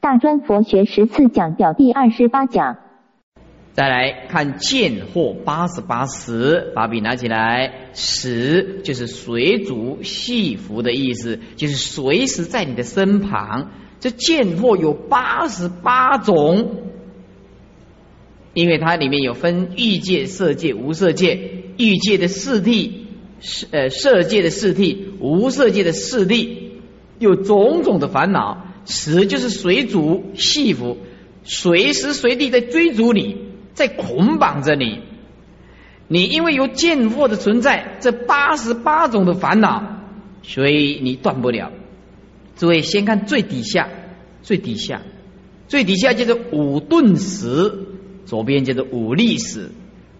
大专佛学十次讲表第二十八讲。再来看见货八十八十，把笔拿起来，十就是随主系服的意思，就是随时在你的身旁。这见货有八十八种，因为它里面有分欲界、色界、无色界。欲界的四谛，呃色界的四谛，无色界的四谛，有种种的烦恼。十就是随主戏服，随时随地在追逐你。在捆绑着你，你因为有见惑的存在，这八十八种的烦恼，所以你断不了。诸位先看最底下，最底下，最底下就是五顿时，左边就是五力时，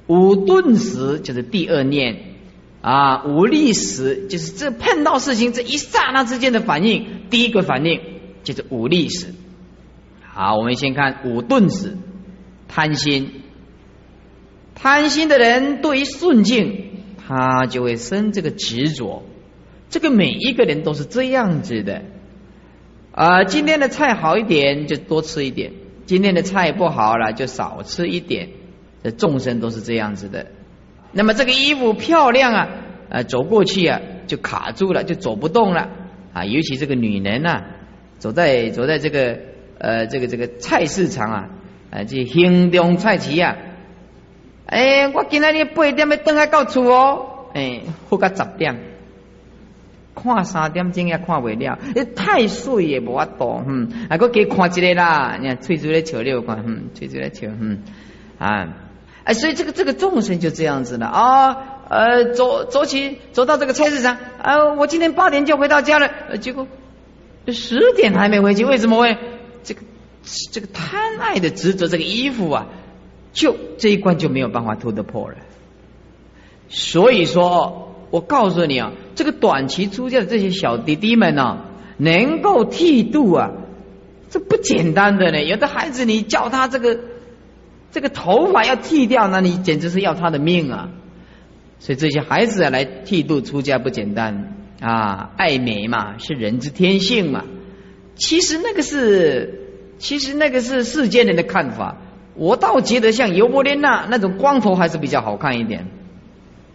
五顿时就是第二念啊，五力时就是这碰到事情这一刹那之间的反应，第一个反应就是五力时。好，我们先看五顿时。贪心，贪心的人对于顺境，他就会生这个执着。这个每一个人都是这样子的啊。今天的菜好一点，就多吃一点；今天的菜不好了，就少吃一点。这众生都是这样子的。那么这个衣服漂亮啊，啊，走过去啊，就卡住了，就走不动了啊。尤其这个女人呐，走在走在这个呃这个这个菜市场啊。啊，这行动菜市啊！哎，我今仔日八点要等来到厝哦，哎，好到十点，看三点钟也看未了，太水也无法度，嗯，啊，我给看一个啦，你看翠珠来瞧六看，嗯，翠珠来瞧，嗯，啊，哎，所以这个这个众生就这样子了。啊，呃，走走起走到这个菜市场，啊，我今天八点就回到家了，结果十点还没回去，为什么会这个？这个贪爱的执着，这个衣服啊，就这一关就没有办法突得破了。所以说，我告诉你啊，这个短期出家的这些小弟弟们呢，能够剃度啊，这不简单的呢。有的孩子，你叫他这个这个头发要剃掉，那你简直是要他的命啊。所以这些孩子啊，来剃度出家不简单啊，爱美嘛，是人之天性嘛。其实那个是。其实那个是世间人的看法，我倒觉得像尤伯莲娜那种光头还是比较好看一点。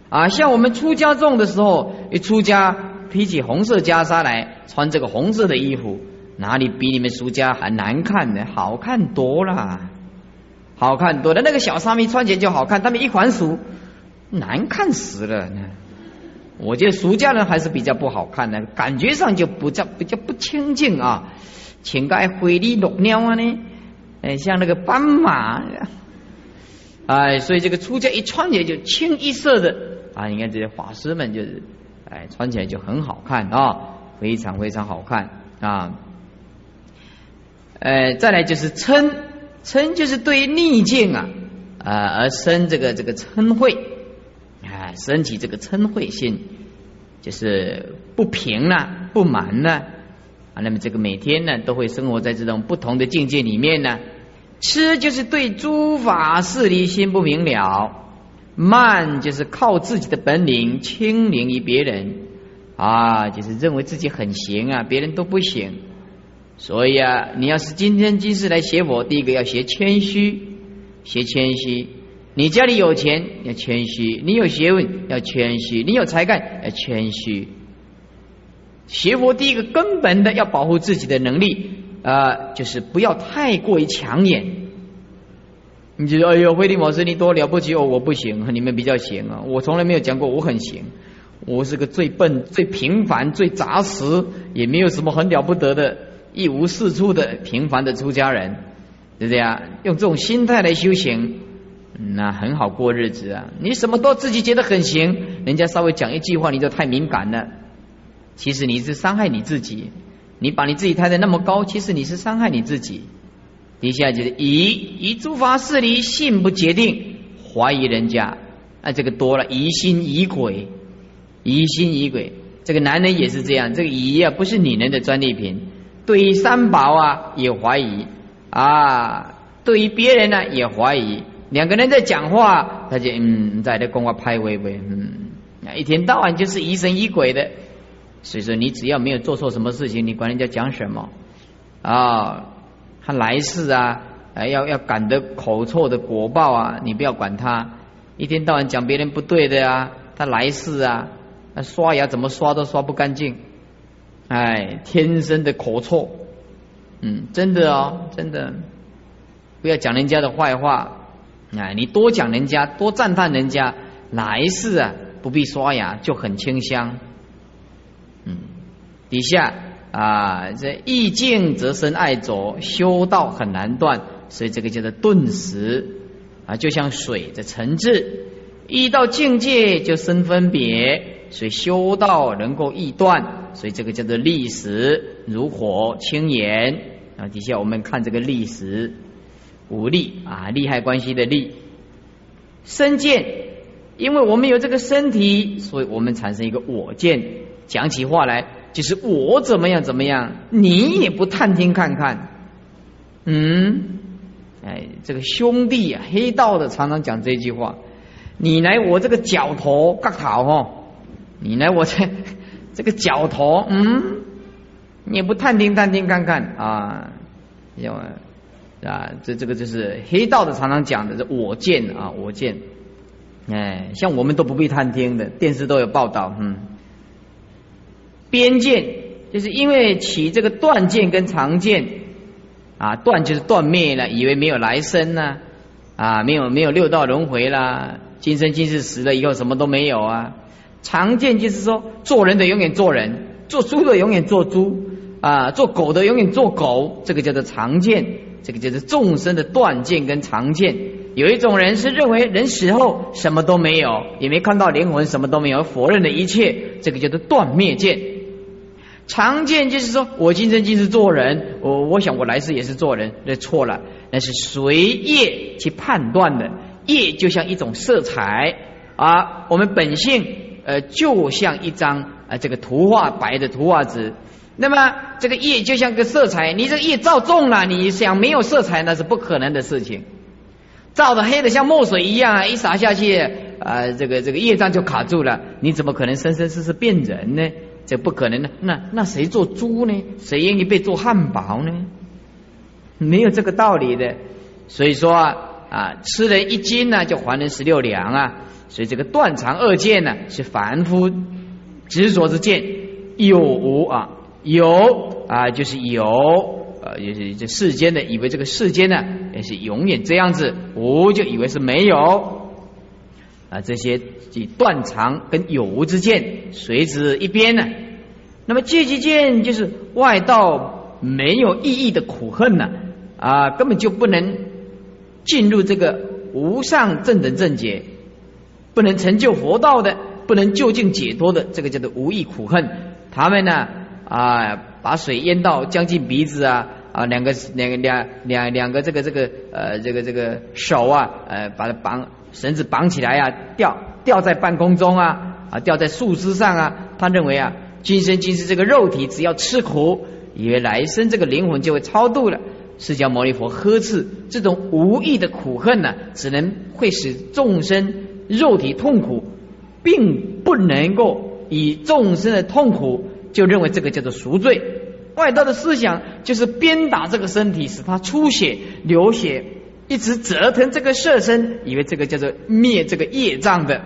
啊，像我们出家众的时候，一出家披起红色袈裟来，穿这个红色的衣服，哪里比你们出家还难看呢？好看多了，好看多了。那个小沙弥穿起来就好看，他们一还俗，难看死了。我觉得俗家人还是比较不好看的，感觉上就不叫比较不清净啊。请个灰里落鸟啊呢？哎，像那个斑马，哎，所以这个出家一穿起来就清一色的啊！你看这些法师们就是，哎，穿起来就很好看啊，非常非常好看啊！呃，再来就是嗔，嗔就是对逆境啊啊而生这个这个嗔恚，升起这个嗔恚心，就是不平了，不满了。啊，那么这个每天呢，都会生活在这种不同的境界里面呢。吃就是对诸法事理心不明了，慢就是靠自己的本领轻凌于别人啊，就是认为自己很行啊，别人都不行。所以啊，你要是今天今世来学佛，第一个要学谦虚，学谦虚。你家里有钱要谦虚，你有学问要谦虚，你有才干要谦虚。学佛第一个根本的要保护自己的能力啊，就是不要太过于抢眼。你觉得哎呦，慧利老师你多了不起哦，我不行，你们比较行啊，我从来没有讲过我很行，我是个最笨、最平凡、最杂食，也没有什么很了不得的，一无是处的平凡的出家人，对不对啊？用这种心态来修行，那很好过日子啊。你什么都自己觉得很行，人家稍微讲一句话，你就太敏感了。其实你是伤害你自己，你把你自己抬得那么高，其实你是伤害你自己。底下就是以以诸法事理信不决定，怀疑人家，啊，这个多了疑心疑鬼，疑心疑鬼。这个男人也是这样，这个疑啊不是女人的专利品，对于三宝啊也怀疑啊，对于别人呢也怀疑。两个人在讲话，他就嗯在那跟我拍微微，嗯，一天到晚就是疑神疑鬼的。所以说，你只要没有做错什么事情，你管人家讲什么。啊？他来世啊，哎要要感得口臭的果报啊，你不要管他，一天到晚讲别人不对的啊，他来世啊，那刷牙怎么刷都刷不干净，哎，天生的口臭，嗯，真的哦，真的，不要讲人家的坏话，啊，你多讲人家，多赞叹人家，来世啊不必刷牙就很清香，嗯，底下。啊，这意境则生爱着，修道很难断，所以这个叫做顿时啊，就像水的沉滞，一到境界就生分别，所以修道能够易断，所以这个叫做历史如火轻言啊。底下我们看这个历史无力啊，利害关系的利。身见，因为我们有这个身体，所以我们产生一个我见，讲起话来。就是我怎么样怎么样，你也不探听看看，嗯，哎，这个兄弟啊，黑道的常常讲这句话，你来我这个脚头干讨哈，你来我这 这个脚头，嗯，你也不探听探听看看。啊，要啊，这这个就是黑道的常常讲的，这我见啊，我见，哎，像我们都不必探听的，电视都有报道，嗯。边见就是因为起这个断见跟常见啊，断就是断灭了，以为没有来生呢啊，没有没有六道轮回啦，今生今世死了以后什么都没有啊。常见就是说做人的永远做人，做猪的永远做猪啊，做狗的永远做狗，这个叫做常见，这个就是众生的断见跟常见。有一种人是认为人死后什么都没有，也没看到灵魂，什么都没有，否认了一切，这个叫做断灭见。常见就是说，我今生今世做人，我我想我来世也是做人，那错了，那是随业去判断的。业就像一种色彩啊，我们本性呃就像一张啊这个图画白的图画纸，那么这个业就像个色彩，你这个业照重了，你想没有色彩那是不可能的事情。照的黑的像墨水一样啊，一洒下去啊，这个这个业障就卡住了，你怎么可能生生世世变人呢？这不可能的，那那谁做猪呢？谁愿意被做汉堡呢？没有这个道理的。所以说啊，吃人一斤呢，就还人十六两啊。所以这个断肠二见呢，是凡夫执着之见，有无啊？有啊，就是有，呃，就是这世间的以为这个世间呢，也是永远这样子；无就以为是没有啊，这些。即断肠跟有无之见随之一边呢？那么戒即见就是外道没有意义的苦恨呢？啊，根本就不能进入这个无上正等正解，不能成就佛道的，不能就近解脱的，这个叫做无意苦恨。他们呢啊，把水淹到将近鼻子啊啊，两个两个两两两个这个这个呃这个这个手啊呃，把它绑绳子绑起来啊，吊。吊在半空中啊啊，吊在树枝上啊。他认为啊，今生今世这个肉体只要吃苦，以为来生这个灵魂就会超度了。释迦牟尼佛呵斥这种无意的苦恨呢，只能会使众生肉体痛苦，并不能够以众生的痛苦就认为这个叫做赎罪。外道的思想就是鞭打这个身体，使他出血流血，一直折腾这个色身，以为这个叫做灭这个业障的。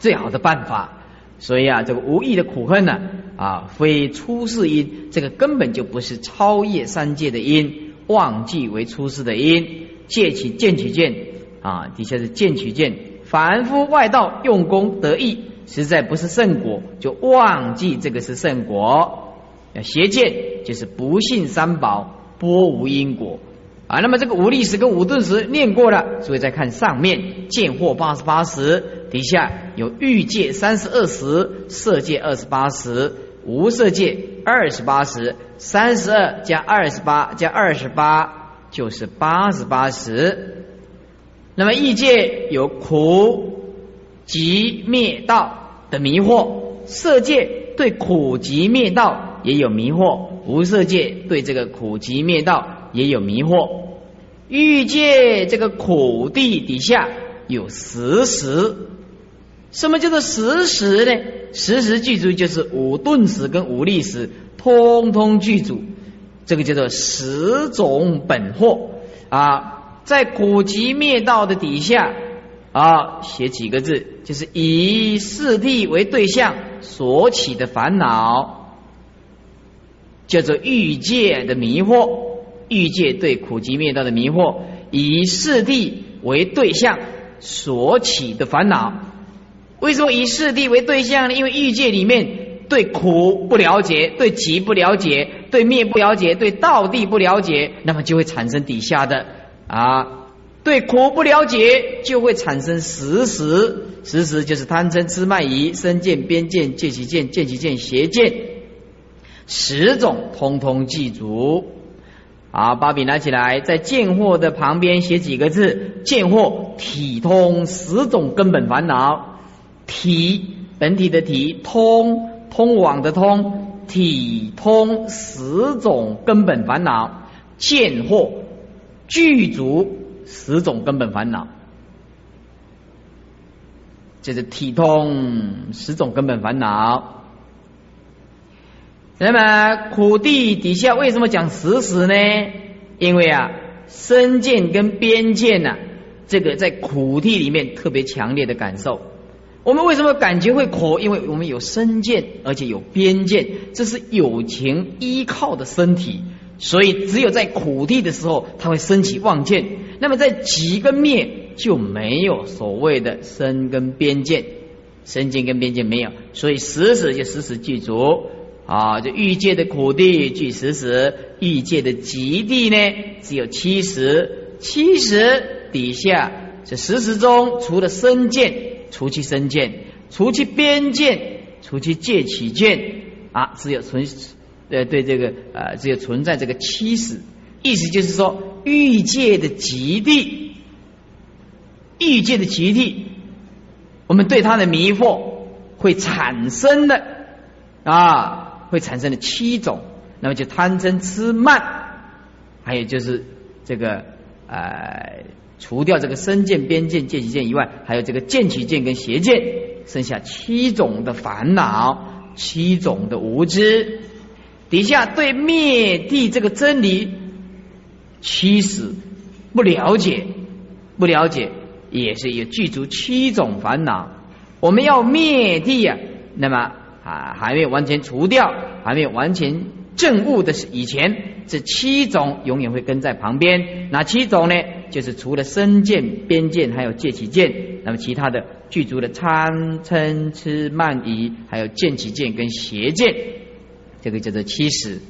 最好的办法，所以啊，这个无意的苦恨呢，啊，非出世因，这个根本就不是超越三界的因，忘记为出世的因，借起见取见啊，底下是见取见，凡夫外道用功得意，实在不是圣果，就忘记这个是圣果，邪见就是不信三宝，波无因果。啊，那么这个五力时跟五顿时念过了，所以再看上面见惑八十八时，底下有欲界三十二时，色界二十八时，无色界二十八时，三十二加二十八加二十八就是八十八时。那么异界有苦集灭道的迷惑，色界对苦集灭道也有迷惑，无色界对这个苦集灭道。也有迷惑，欲界这个苦地底下有十时，什么叫做十时呢？十时具足就是五顿时跟五力时，通通具足。这个叫做十种本惑啊，在苦集灭道的底下啊，写几个字，就是以四谛为对象所起的烦恼，叫做欲界的迷惑。欲界对苦集灭道的迷惑，以四谛为对象所起的烦恼。为什么以四谛为对象呢？因为欲界里面。对苦不了解，对集不了解，对灭不了解，对道地不了解，那么就会产生底下的啊，对苦不了解，就会产生实实，实实就是贪嗔痴慢疑身见边见见其见见其见邪见，十种通通记住。好，把笔拿起来，在见货的旁边写几个字：见货体通十种根本烦恼，体本体的体通。通往的通，体通十种根本烦恼，见货具足十种根本烦恼，这是体通十种根本烦恼。那么苦地底下为什么讲实时呢？因为啊，身见跟边见呢，这个在苦地里面特别强烈的感受。我们为什么感觉会苦？因为我们有身见，而且有边见，这是有情依靠的身体，所以只有在苦地的时候，它会升起妄见。那么在极跟灭就没有所谓的身跟边界，身见跟边界没有，所以时时就时时具足啊！就欲界的苦地具时时，欲界的极地呢只有七十，七十底下这时时中除了身见。除去身见，除去边见，除去界起见啊，只有存呃对这个呃只有存在这个七十，意思就是说欲界的极地，欲界的极地，我们对它的迷惑会产生的啊，会产生的七种，那么就贪嗔痴慢，还有就是这个呃。除掉这个身见、边见、见其见以外，还有这个见其见跟邪见，剩下七种的烦恼，七种的无知。底下对灭地这个真理，七十不了解，不了解也是有具足七种烦恼。我们要灭地呀，那么啊还没有完全除掉，还没有完全证悟的是以前，这七种永远会跟在旁边。哪七种呢？就是除了身见、边见，还有戒起见，那么其他的具足的贪嗔痴慢疑，还有见起见跟邪见，这个叫做七十。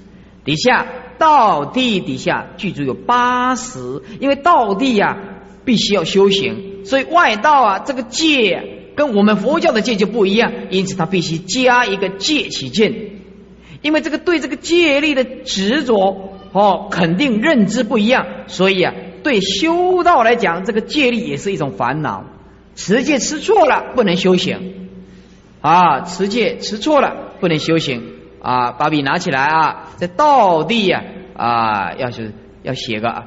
底下道地底下具足有八十，因为道地呀必须要修行，所以外道啊这个戒跟我们佛教的戒就不一样，因此他必须加一个戒起见，因为这个对这个戒力的执着哦，肯定认知不一样，所以啊。对修道来讲，这个戒律也是一种烦恼。持戒持错了，不能修行啊！持戒持错了，不能修行啊！把笔拿起来啊，这道地呀啊，要是要写个啊，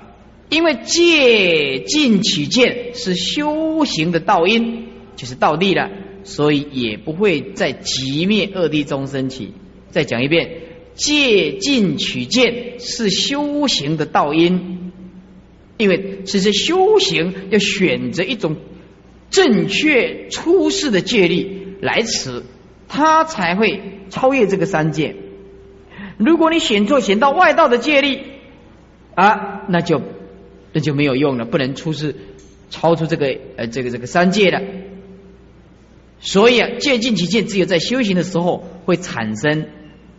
因为借尽取见是修行的道因，就是道地了，所以也不会在极灭恶地中升起。再讲一遍，借尽取见是修行的道因。因为其实修行要选择一种正确出世的戒律来此，他才会超越这个三界。如果你选错，选到外道的戒律啊，那就那就没有用了，不能出世，超出这个呃这个这个三界的。所以啊，戒尽其戒，只有在修行的时候会产生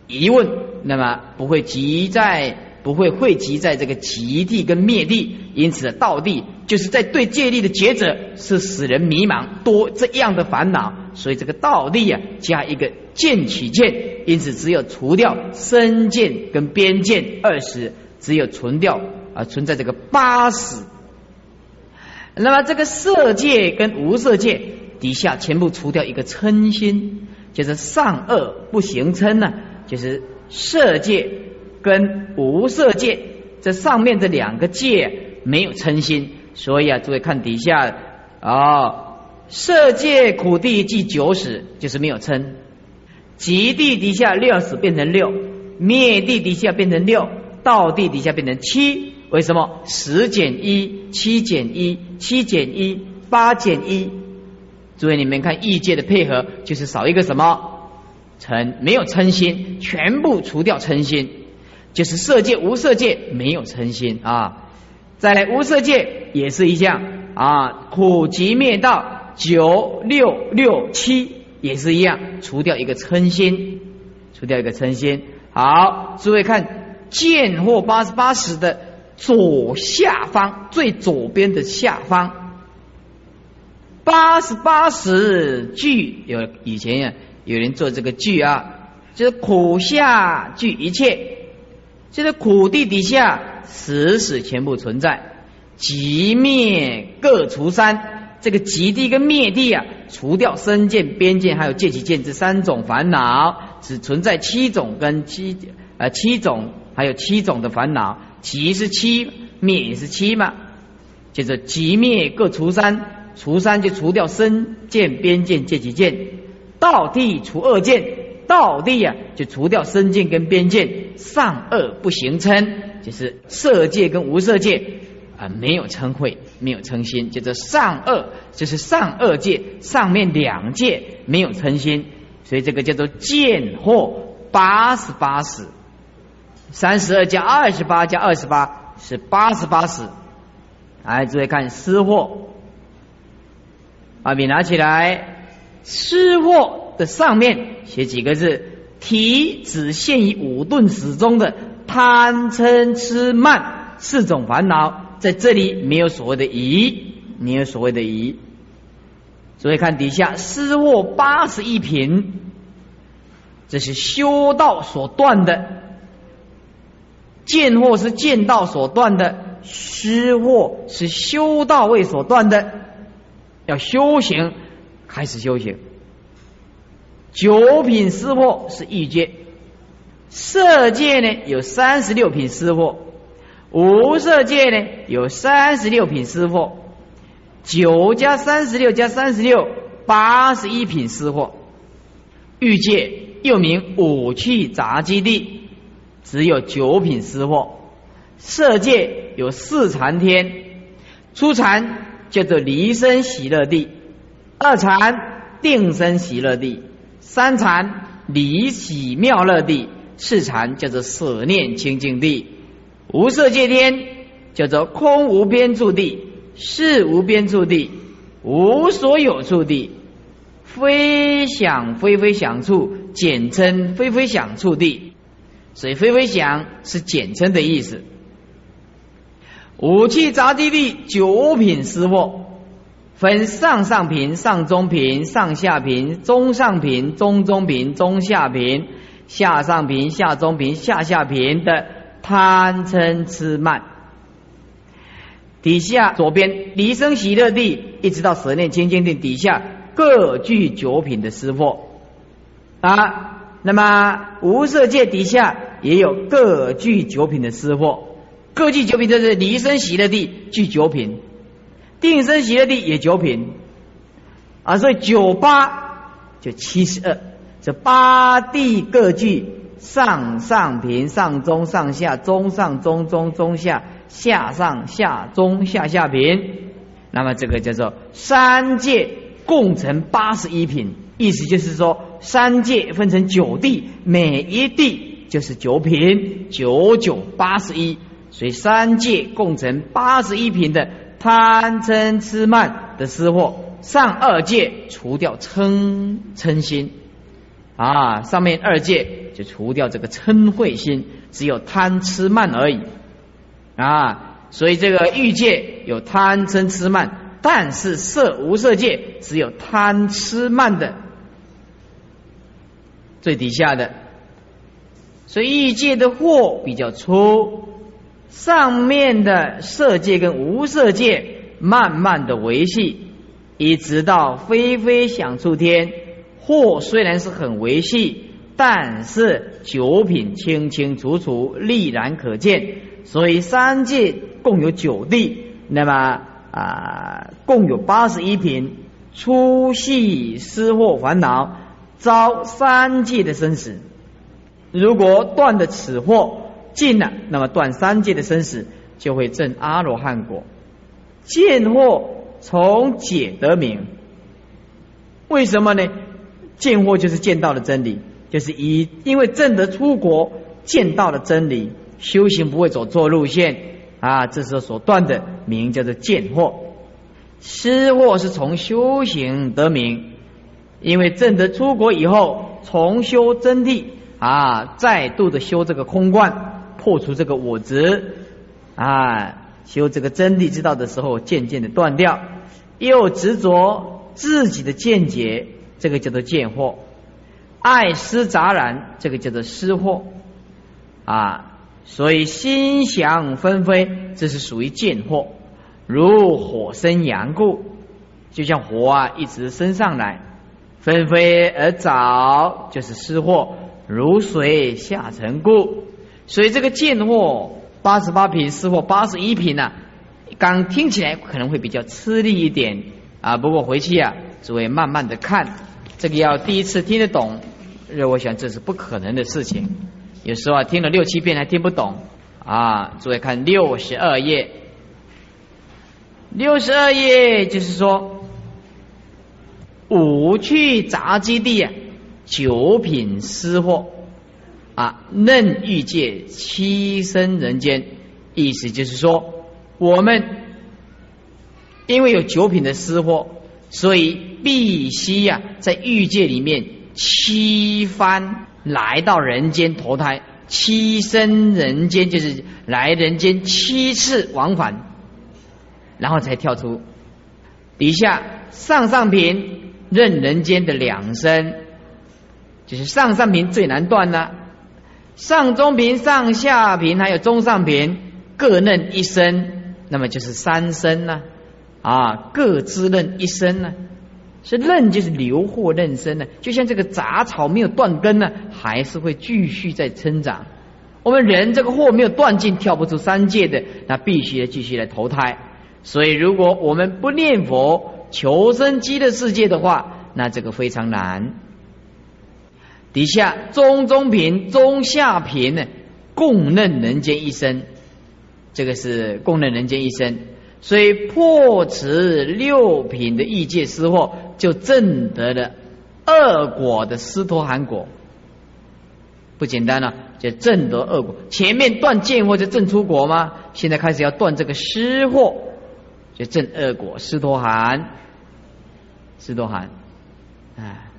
疑问，那么不会急在。不会汇集在这个极地跟灭地，因此道地就是在对戒律的抉择是使人迷茫多这样的烦恼，所以这个道地啊加一个见取见，因此只有除掉身见跟边见二十，只有存掉啊存在这个八十。那么这个色界跟无色界底下全部除掉一个嗔心，就是上恶不行嗔呢，就是色界。跟无色界这上面这两个界没有称心，所以啊，诸位看底下哦，色界苦地即九死，就是没有称；极地底下六死变成六，灭地底下变成六，到地底下变成七，为什么？十减一，七减一，七减一，八减一。诸位，你们看异界的配合，就是少一个什么称，没有称心，全部除掉称心，就是色界无色界没有嗔心啊。再来无色界也是一样啊，苦集灭道九六六七也是一样，除掉一个嗔心，除掉一个嗔心。好，诸位看见或八十八十的左下方最左边的下方，八十八十句有以前呀有人做这个句啊，就是苦下具一切，就是苦地底下死死全部存在，极灭各除三，这个极地跟灭地啊，除掉身见、边见还有见其见这三种烦恼。只存在七种跟七呃七种，还有七种的烦恼，即是七灭也是七嘛，就是即灭各除三，除三就除掉身见边见见其见，道地除二见，道地啊就除掉身见跟边见，上恶不行称，就是色界跟无色界啊没有称慧，没有称心，叫做上恶就是上恶界上面两界没有称心。所以这个叫做见惑八十八识，三十二加二十八加二十八是八十八识。来，注意看失货，把笔拿起来，失货的上面写几个字，体只限于五顿始中的贪嗔痴慢四种烦恼，在这里没有所谓的疑，没有所谓的疑。所以看底下失握八十一品，这是修道所断的；见货是见道所断的，失货是修道位所断的。要修行，开始修行。九品失货是欲界，色界呢有三十六品失货，无色界呢有三十六品失货。九加三十六加三十六，八十一品私货。欲界又名五趣杂基地，只有九品私货。色界有四禅天，初禅叫做离生喜乐地，二禅定生喜乐地，三禅离喜妙乐地，四禅叫做舍念清净地。无色界天叫做空无边住地。是无边处地，无所有处地，非想非非想处，简称非非想处地。所以非非想是简称的意思。五气杂地地九品私货，分上上品、上中品、上下品、中上品、中中品、中下品、下上品、下中品、下下品的贪嗔痴慢。底下左边离生喜乐地，一直到十念清净地底下各具九品的师货啊。那么无色界底下也有各具九品的师货，各具九品就是离生喜乐地具九品，定身邪地也九品啊。所以九八就七十二，这八地各具上上品、上中、上下、中上、中中、中下。下上下中下下品，那么这个叫做三界共成八十一品，意思就是说三界分成九地，每一地就是九品，九九八十一，所以三界共成八十一品的贪嗔痴慢的私货，上二界除掉嗔嗔心啊，上面二界就除掉这个嗔慧心，只有贪吃慢而已。啊，所以这个欲界有贪嗔痴慢，但是色无色界只有贪痴慢的最底下的，所以欲界的货比较粗，上面的色界跟无色界慢慢的维系，一直到飞飞想出天，祸虽然是很维系，但是九品清清楚楚，立然可见。所以三界共有九地，那么啊，共有八十一品，粗细失货烦恼，遭三界的生死。如果断的此祸，尽了，那么断三界的生死，就会证阿罗汉果。见惑从解得名，为什么呢？见惑就是见到了真理，就是以因为证得出国，见到了真理，修行不会走错路线啊。这时候所断的名叫做见惑，失惑是从修行得名，因为证得出国以后，重修真谛啊，再度的修这个空观，破除这个我执啊，修这个真谛之道的时候，渐渐的断掉，又执着自己的见解。这个叫做见惑，爱思杂然，这个叫做失惑啊。所以心想纷飞，这是属于见惑，如火生阳故，就像火啊一直升上来，纷飞而早，就是失惑，如水下沉故。所以这个见货八十八品，失惑八十一品呢，刚听起来可能会比较吃力一点啊。不过回去啊，诸位慢慢的看。这个要第一次听得懂，我想这是不可能的事情。有时候啊，听了六七遍还听不懂啊。诸位看六十二页，六十二页就是说，五去杂基地啊，九品私货啊，嫩欲界七生人间，意思就是说，我们因为有九品的私货，所以。必须呀，在欲界里面七番来到人间投胎，七生人间就是来人间七次往返，然后才跳出底下上上品任人间的两生，就是上上品最难断了，上中平、上下平还有中上平各任一生，那么就是三生呢，啊，各自任一生呢。是任就是留祸任生呢，就像这个杂草没有断根呢，还是会继续在生长。我们人这个祸没有断尽，跳不出三界的，那必须要继续来投胎。所以，如果我们不念佛求生极乐世界的话，那这个非常难。底下中中品、中下品呢，共任人间一生，这个是共任人间一生。所以破此六品的异界失货，就证得了二果的斯陀含果，不简单了，就证得二果。前面断见或者证出果吗？现在开始要断这个失货，就证二果斯陀含，斯陀含，哎，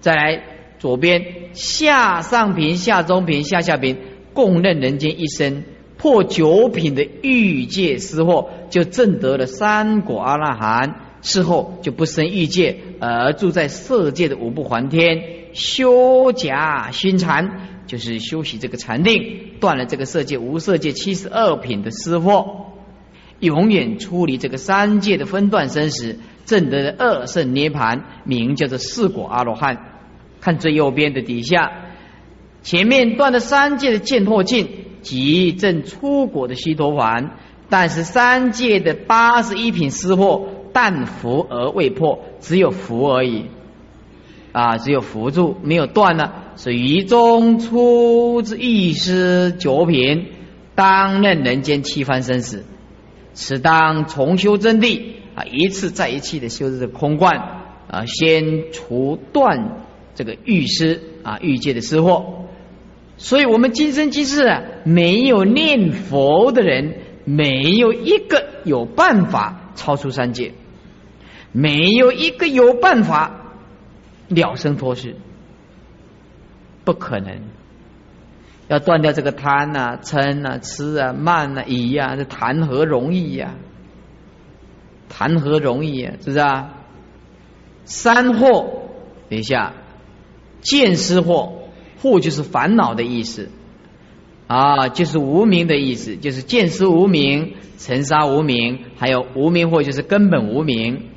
再来左边下上品、下中品、下下品，共任人间一生。破九品的欲界失货，就证得了三果阿那含。事后就不生欲界，而住在色界的五不还天，修假熏禅，就是修习这个禅定，断了这个色界无色界七十二品的失货，永远出离这个三界的分段生死，证得了二圣涅盘，名叫做四果阿罗汉。看最右边的底下，前面断了三界的见惑境。即正出国的西陀环，但是三界的八十一品失货，但福而未破，只有福而已，啊，只有福住，没有断呢。是于中出之一失九品，当任人间七番生死，此当重修真谛啊，一次再一次的修这个空观啊，先除断这个欲师啊欲界的失货。所以，我们今生今世啊，没有念佛的人，没有一个有办法超出三界，没有一个有办法了生脱世，不可能。要断掉这个贪呐、嗔呐、痴啊、慢呐、疑呀，这谈何容易呀？谈何容易呀？是不是啊？三惑，等一下，见思惑。惑就是烦恼的意思啊，就是无名的意思，就是见思无名、尘沙无名，还有无名惑就是根本无名。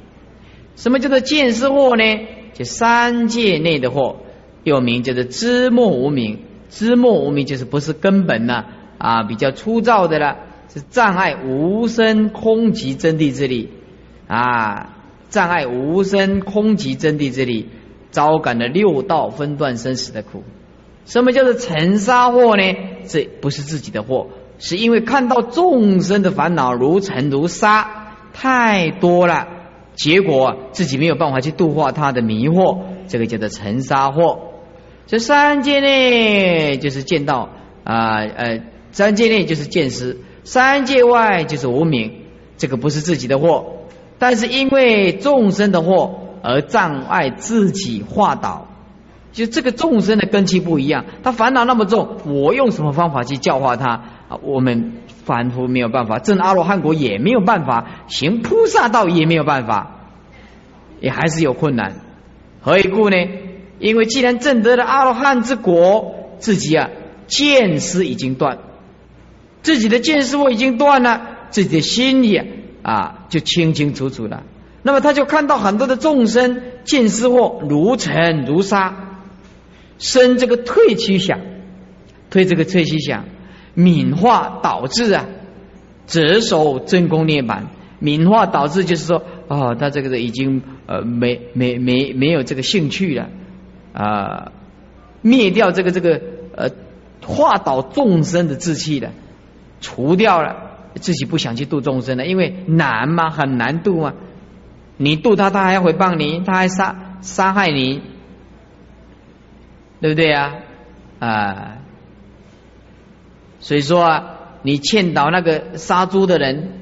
什么叫做见思惑呢？就三界内的惑，又名叫做知末无名。知末无名就是不是根本呢啊，比较粗糙的了，是障碍无生空寂真谛之力啊，障碍无生空寂真谛之力，招感了六道分段生死的苦。什么叫做尘沙祸呢？这不是自己的祸，是因为看到众生的烦恼如尘如沙太多了，结果自己没有办法去度化他的迷惑，这个叫做尘沙祸。这三界内就是见到啊呃，三界内就是见识，三界外就是无名，这个不是自己的祸，但是因为众生的祸而障碍自己化导。就这个众生的根基不一样，他烦恼那么重，我用什么方法去教化他啊？我们凡夫没有办法，证阿罗汉果也没有办法，行菩萨道也没有办法，也还是有困难。何以故呢？因为既然证得了阿罗汉之果，自己啊见识已经断，自己的见识我已经断了，自己的心里啊就清清楚楚了。那么他就看到很多的众生见识或如尘如沙。生这个退趋想，退这个退趋想，敏化导致啊，折守真功涅槃。敏化导致就是说，哦，他这个已经呃没没没没有这个兴趣了啊，灭掉这个这个呃化导众生的志气了，除掉了自己不想去度众生了，因为难嘛，很难度嘛。你度他，他还要回报你，他还杀杀害你。对不对呀？啊，所以说啊，你劝导那个杀猪的人，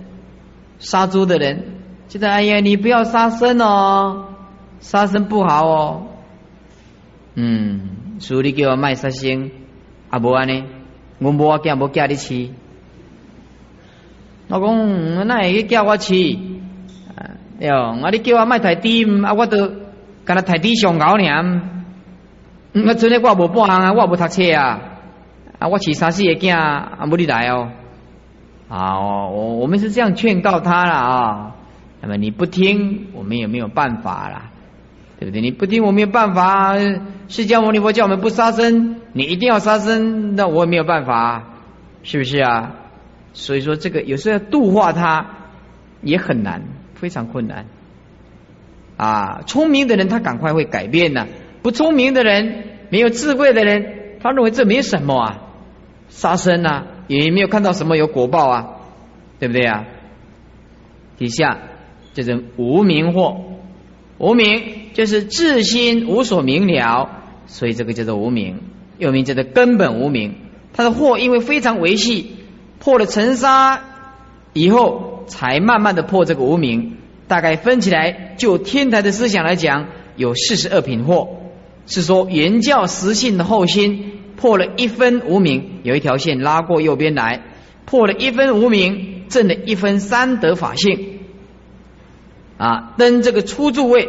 杀猪的人，觉得哎呀，你不要杀生哦，杀生不好哦。嗯，所以你叫我卖杀生，啊无安呢，我无我叫无叫你吃。我讲，那会去叫我吃？哟，啊你叫我卖台低，啊，我都干那台低上高呢。我昨天我无半行啊，我无读册啊，啊，我饲三四个囝啊，无你来哦。啊，我我们是这样劝告他了啊。那么你不听，我们也没有办法啦，对不对？你不听，我没有办法。释迦牟尼佛叫我们不杀生，你一定要杀生，那我也没有办法，是不是啊？所以说，这个有时候要度化他也很难，非常困难。啊，聪明的人他赶快会改变呢。不聪明的人，没有智慧的人，他认为这没什么啊，杀生啊，也没有看到什么有果报啊，对不对啊？底下就是无明惑，无明就是自心无所明了，所以这个叫做无明，又名叫做根本无明。他的惑因为非常维系，破了尘沙以后，才慢慢的破这个无名。大概分起来，就天台的思想来讲，有四十二品惑。是说原教实性的后心破了一分无名，有一条线拉过右边来，破了一分无名，正了一分三德法性啊，登这个初住位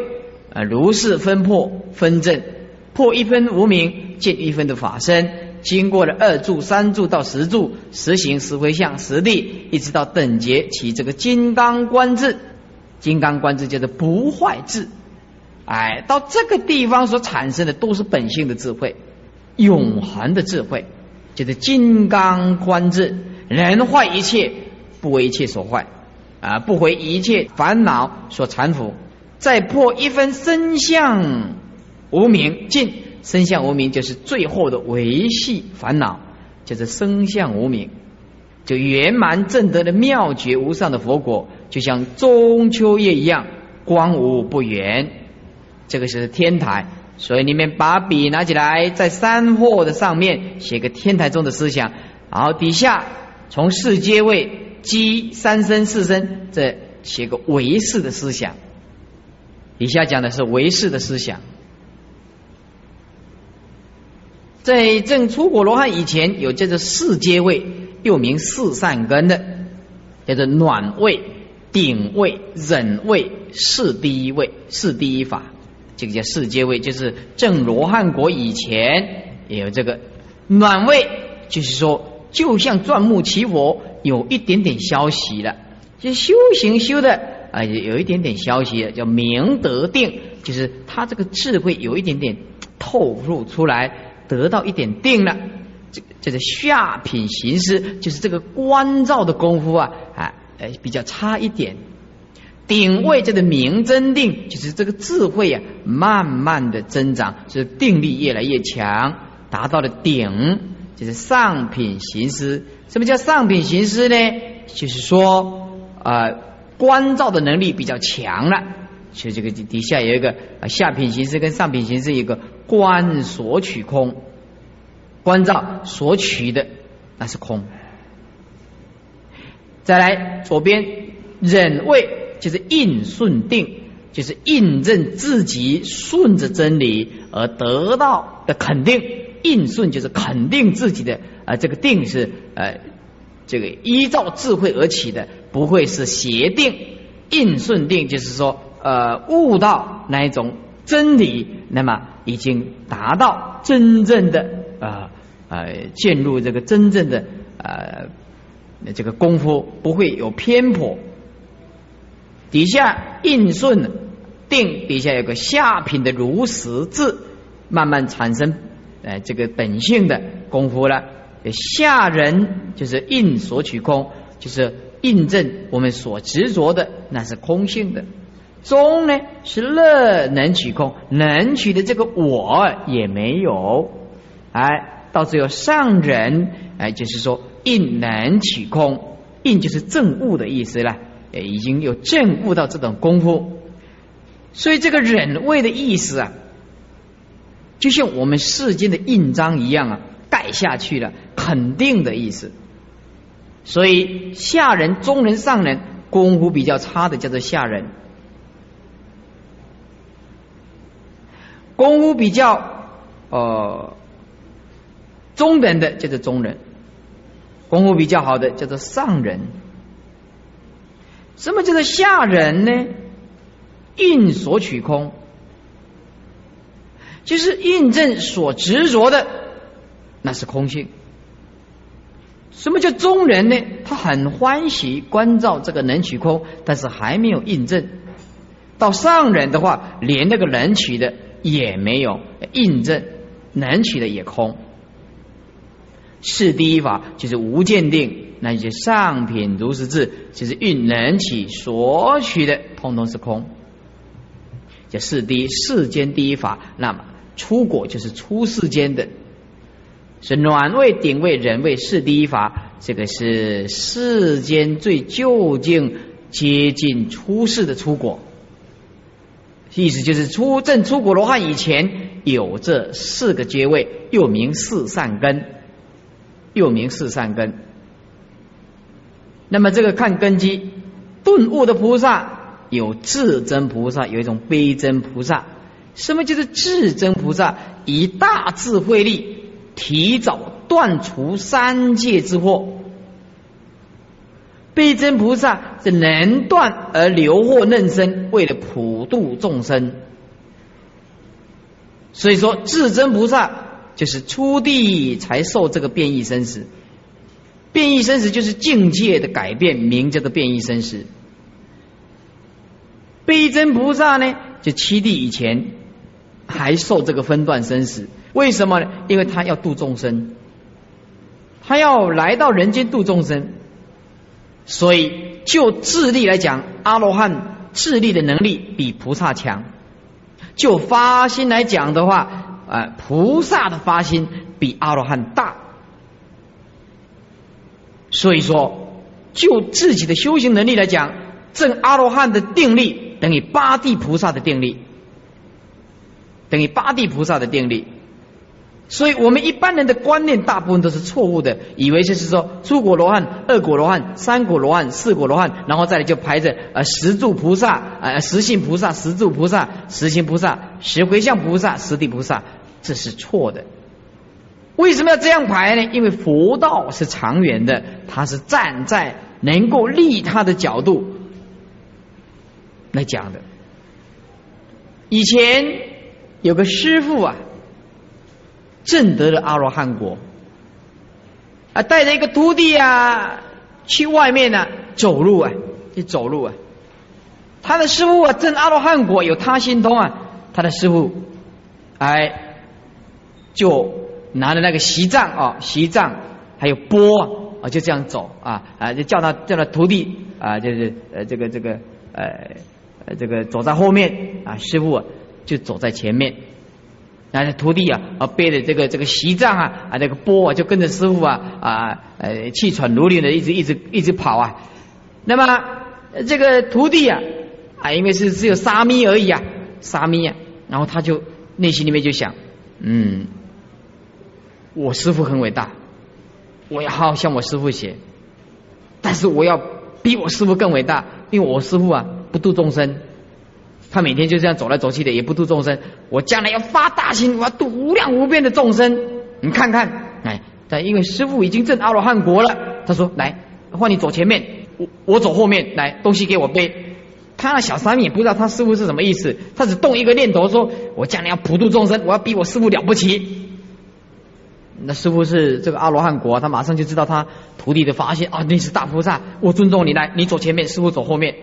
啊，如是分破分正，破一分无名，见一分的法身，经过了二住、三住到十住，实行十回向、十地，一直到等觉起这个金刚观智，金刚观智叫做不坏智。哎，到这个地方所产生的都是本性的智慧，永恒的智慧，就是金刚观智，人坏一切，不为一切所坏，啊，不为一切烦恼所缠缚，再破一分身相无名尽，生相无名就是最后的维系烦恼，就是生相无名，就圆满正德的妙觉无上的佛果，就像中秋夜一样，光无不圆。这个是天台，所以你们把笔拿起来，在三货的上面写个天台中的思想，然后底下从四阶位积三生四生，这写个唯识的思想。底下讲的是唯识的思想，在正出果罗汉以前，有叫做四阶位，又名四善根的，叫做暖位、顶位、忍位、四第一位、四第一法。这个叫四阶位，就是正罗汉国以前也有这个暖位，就是说，就像钻木起火，有一点点消息了，就修行修的啊，有一点点消息，叫明德定，就是他这个智慧有一点点透露出来，得到一点定了。这这个下品行师，就是这个关照的功夫啊，啊，呃，比较差一点。顶位这个明真定，就是这个智慧啊，慢慢的增长，就是定力越来越强。达到了顶，就是上品行思。什么叫上品行思呢？就是说啊，观照的能力比较强了。所以这个底下有一个啊，下品行思跟上品行思一个观所取空，观照所取的那是空。再来左边忍位就是应顺定，就是印证自己顺着真理而得到的肯定。应顺就是肯定自己的啊，这个定是呃这个依照智慧而起的，不会是邪定。应顺定就是说。呃，悟到那一种真理，那么已经达到真正的啊呃，进入这个真正的呃这个功夫，不会有偏颇。底下应顺定，底下有个下品的如实字，慢慢产生呃这个本性的功夫了。下人就是应所取空，就是印证我们所执着的那是空性的。中呢是乐能取空，能取的这个我也没有，哎，到最后上人哎，就是说应能取空，应就是正悟的意思了，已经有正悟到这种功夫，所以这个忍位的意思啊，就像我们世间的印章一样啊，盖下去了，肯定的意思。所以下人、中人、上人功夫比较差的叫做下人。功比较呃中等的叫做中人，功夫比较好的叫做上人。什么叫做下人呢？应所取空，就是印证所执着的那是空性。什么叫中人呢？他很欢喜关照这个能取空，但是还没有印证。到上人的话，连那个能取的。也没有印证，能取的也空。是第一法，就是无鉴定，那些上品如实智，就是运能起所取的，通通是空。这是第一世间第一法，那么出果就是出世间的，是暖位、顶位、人位是第一法，这个是世间最究竟接近出世的出果。意思就是出正出果罗汉以前有这四个阶位，又名四善根，又名四善根。那么这个看根基，顿悟的菩萨有至真菩萨，有一种悲真菩萨。什么叫做至真菩萨？以大智慧力提早断除三界之祸。悲真菩萨是能断而留祸嫩生，为了普度众生。所以说，至真菩萨就是出地才受这个变异生死。变异生死就是境界的改变，名叫做变异生死。悲真菩萨呢，就七地以前还受这个分段生死，为什么呢？因为他要度众生，他要来到人间度众生。所以，就智力来讲，阿罗汉智力的能力比菩萨强；就发心来讲的话，啊，菩萨的发心比阿罗汉大。所以说，就自己的修行能力来讲，证阿罗汉的定力等于八地菩萨的定力，等于八地菩萨的定力。所以我们一般人的观念大部分都是错误的，以为就是说，初果罗汉、二果罗汉、三果罗汉、四果罗汉，然后再来就排着呃十住菩萨、呃十性菩萨、十住菩萨、十行菩萨、十回向菩萨、十地菩萨，这是错的。为什么要这样排呢？因为佛道是长远的，它是站在能够利他的角度来讲的。以前有个师傅啊。证得了阿罗汉果，啊，带着一个徒弟啊，去外面呢走路啊，去走路啊。他的师傅啊，证阿罗汉果有他心通啊，他的师傅哎，就拿着那个席杖啊，席杖还有钵啊，就这样走啊啊，就叫他叫他徒弟啊，就是呃这个这个呃这个走在后面啊，师傅就走在前面。那徒弟啊啊背着这个这个席杖啊啊那个钵啊就跟着师傅啊啊呃气喘如牛的一直一直一直跑啊。那么这个徒弟啊啊因为是只有沙弥而已啊沙弥啊，然后他就内心里面就想嗯我师傅很伟大，我要好好向我师傅学，但是我要比我师傅更伟大，因为我师傅啊不度众生。他每天就这样走来走去的，也不度众生。我将来要发大心，我要度无量无边的众生。你看看，哎，但因为师傅已经证阿罗汉国了，他说：“来，换你走前面，我我走后面，来，东西给我背。”他那小三也不知道他师傅是什么意思，他只动一个念头，说：“我将来要普度众生，我要比我师傅了不起。”那师傅是这个阿罗汉国，他马上就知道他徒弟的发现啊，你是大菩萨，我尊重你，来，你走前面，师傅走后面。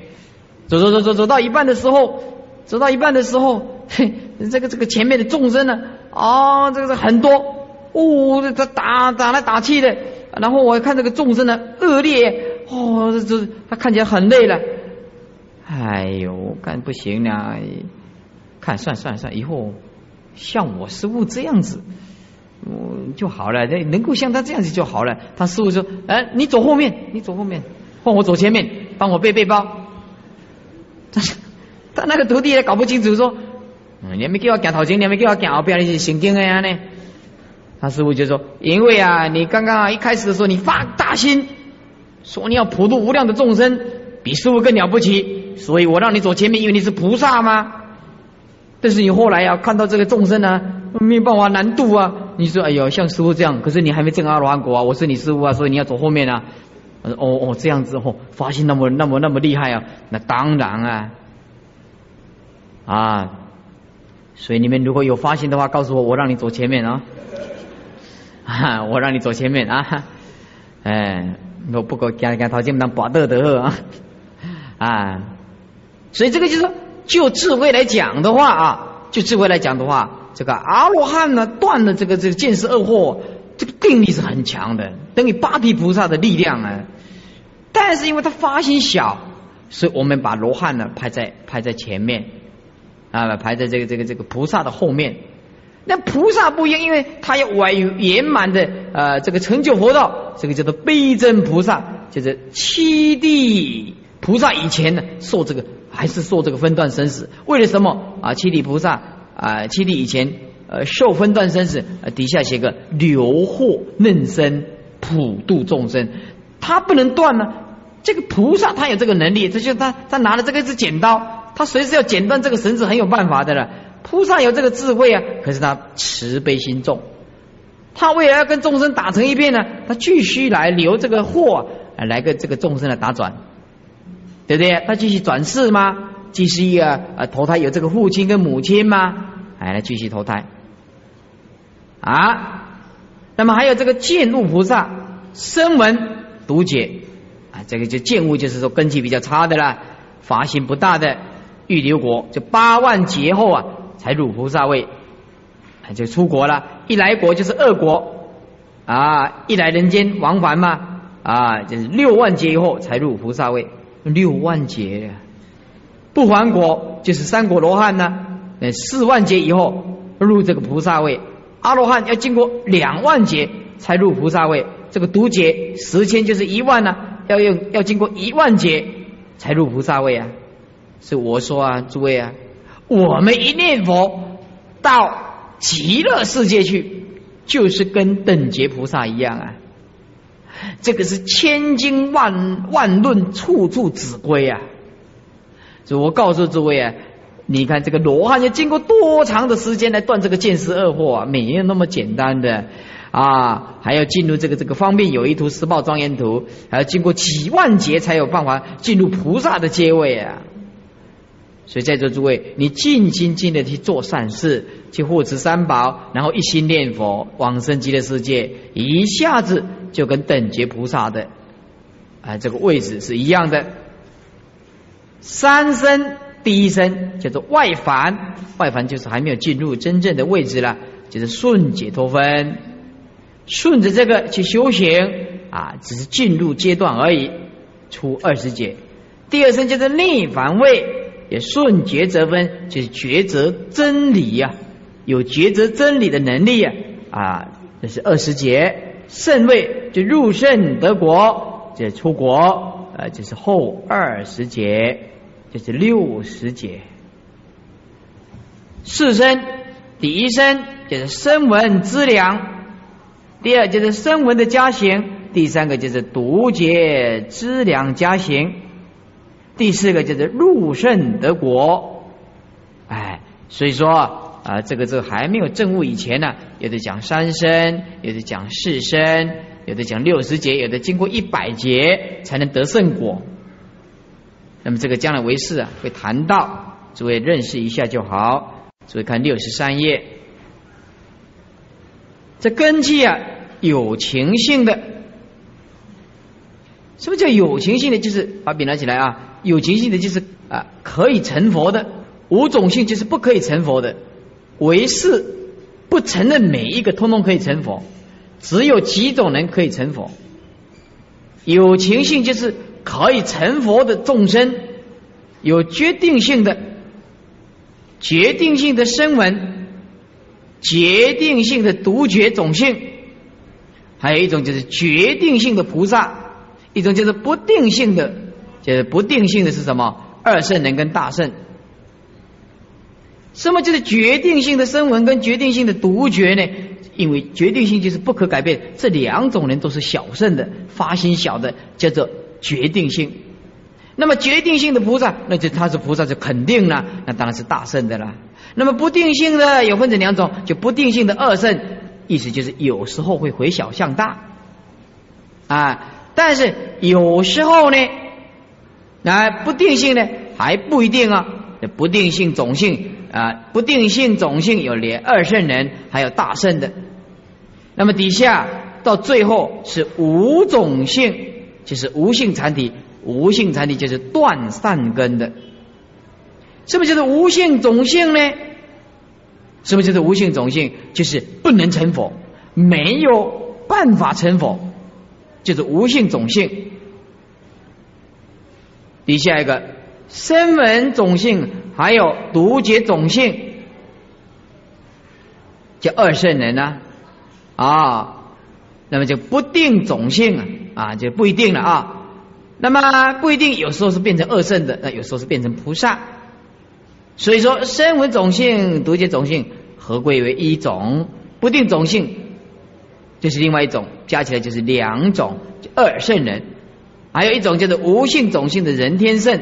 走走走走走到一半的时候。走到一半的时候，嘿，这个这个前面的众生呢，啊，这个是很多，哦，这打打来打去的，然后我看这个众生呢恶劣，哦，这这他看起来很累了，哎呦，看不行了，看算算算，以后像我师傅这样子，嗯就好了，这能够像他这样子就好了。他师傅说，哎，你走后面，你走后面，换我走前面，帮我背背包。但是。那个徒弟也搞不清楚，说：“你没给我讲头前，你没给我讲后边，你是神经的呀呢？”他师傅就说：“因为啊，你刚刚一开始的时候，你发大心，说你要普度无量的众生，比师傅更了不起，所以我让你走前面，因为你是菩萨嘛。但是你后来啊，看到这个众生啊，没有办法难度啊，你说哎呦，像师傅这样，可是你还没证阿罗汉果啊，我是你师傅啊，所以你要走后面啊。哦哦，这样子哦，发心那么那么那么厉害啊，那当然啊。”啊，所以你们如果有发现的话，告诉我，我让你走前面啊！啊，我让你走前面啊！哎，我不过讲讲陶金当把得得啊！啊，所以这个就是，就智慧来讲的话啊，就智慧来讲的话，这个阿罗汉呢断了这个这个见识恶惑，这个定力是很强的，等于八地菩萨的力量啊。但是因为他发心小，所以我们把罗汉呢排在排在前面。啊，排在这个这个这个菩萨的后面。那菩萨不一样，因为他要完圆满的呃这个成就佛道，这个叫做悲真菩萨，就是七地菩萨以前呢受这个还是受这个分段生死。为了什么啊？七地菩萨啊，七地以前呃受分段生死，底下写个留祸嫩生普度众生，他不能断呢。这个菩萨他有这个能力，这就他他拿了这个是剪刀。他随时要剪断这个绳子，很有办法的了。菩萨有这个智慧啊，可是他慈悲心重，他为了要跟众生打成一片呢，他继续来留这个祸，来跟这个众生来打转，对不对？他继续转世吗？继续啊啊投胎有这个父亲跟母亲吗？哎，来继续投胎啊。那么还有这个见物菩萨，声闻读解啊，这个就见物就是说根基比较差的啦，法心不大的。预留国就八万劫后啊，才入菩萨位，就出国了。一来国就是二国啊，一来人间往返嘛啊，就是六万劫以后才入菩萨位。六万劫不还国就是三国罗汉呢，呃，四万劫以后入这个菩萨位。阿罗汉要经过两万劫才入菩萨位，这个独劫十千就是一万呢，要用要经过一万劫才入菩萨位啊。是我说啊，诸位啊，我们一念佛到极乐世界去，就是跟等觉菩萨一样啊。这个是千经万万论，处处指归啊。所以我告诉诸位啊，你看这个罗汉要经过多长的时间来断这个见识恶惑啊，没有那么简单的啊，还要进入这个这个方便有一图十报庄严图，还要经过几万劫才有办法进入菩萨的阶位啊。所以在座诸位，你尽心尽力去做善事，去护持三宝，然后一心念佛，往生极乐世界，一下子就跟等觉菩萨的啊这个位置是一样的。三生第一生叫做外凡，外凡就是还没有进入真正的位置了，就是顺解脱分，顺着这个去修行啊，只是进入阶段而已，出二十劫。第二生叫做逆凡位。也顺抉择分，就是抉择真理呀，有抉择真理的能力啊啊，这是二十节圣位就入圣得国，这出国啊，这是后二十节，这是六十节。四身第一身就是声闻资粮，第二就是声闻的加行，第三个就是独结资粮加行，第四个就是入圣得国。哎，所以说啊，这个这个还没有证悟以前呢，有的讲三生，有的讲四生，有的讲六十节，有的经过一百节才能得圣果。那么这个将来为士啊，会谈到，诸位认识一下就好。所以看六十三页，这根基啊，有情性的。什么叫有情性的？就是把笔拿起来啊，有情性的就是啊，可以成佛的；无种性就是不可以成佛的。唯是不承认每一个通通可以成佛，只有几种人可以成佛。有情性就是可以成佛的众生，有决定性的。决定性的声闻，决定性的独觉种性，还有一种就是决定性的菩萨，一种就是不定性的，就是不定性的是什么？二圣人跟大圣。什么就是决定性的声闻跟决定性的独觉呢？因为决定性就是不可改变，这两种人都是小圣的，发心小的叫做决定性。那么决定性的菩萨，那就他是菩萨就肯定了，那当然是大圣的了。那么不定性的有分成两种，就不定性的二圣，意思就是有时候会回小向大啊，但是有时候呢，那不定性呢还不一定啊。不定性种性啊，不定性种性有连二圣人，还有大圣的。那么底下到最后是无种性，就是无性残体。无性禅体就是断善根的，是不是就是无性种性呢？是不是就是无性种性？就是不能成佛，没有办法成佛，就是无性种性。底下一个声闻种性，还有独觉种性，叫二圣人呢啊，那么就不定种性啊啊，就不一定了啊。那么不一定，有时候是变成二圣的，那有时候是变成菩萨。所以说，声闻种性、独觉种性合归为一种，不定种性就是另外一种，加起来就是两种，二圣人。还有一种叫做无性种性的人天圣，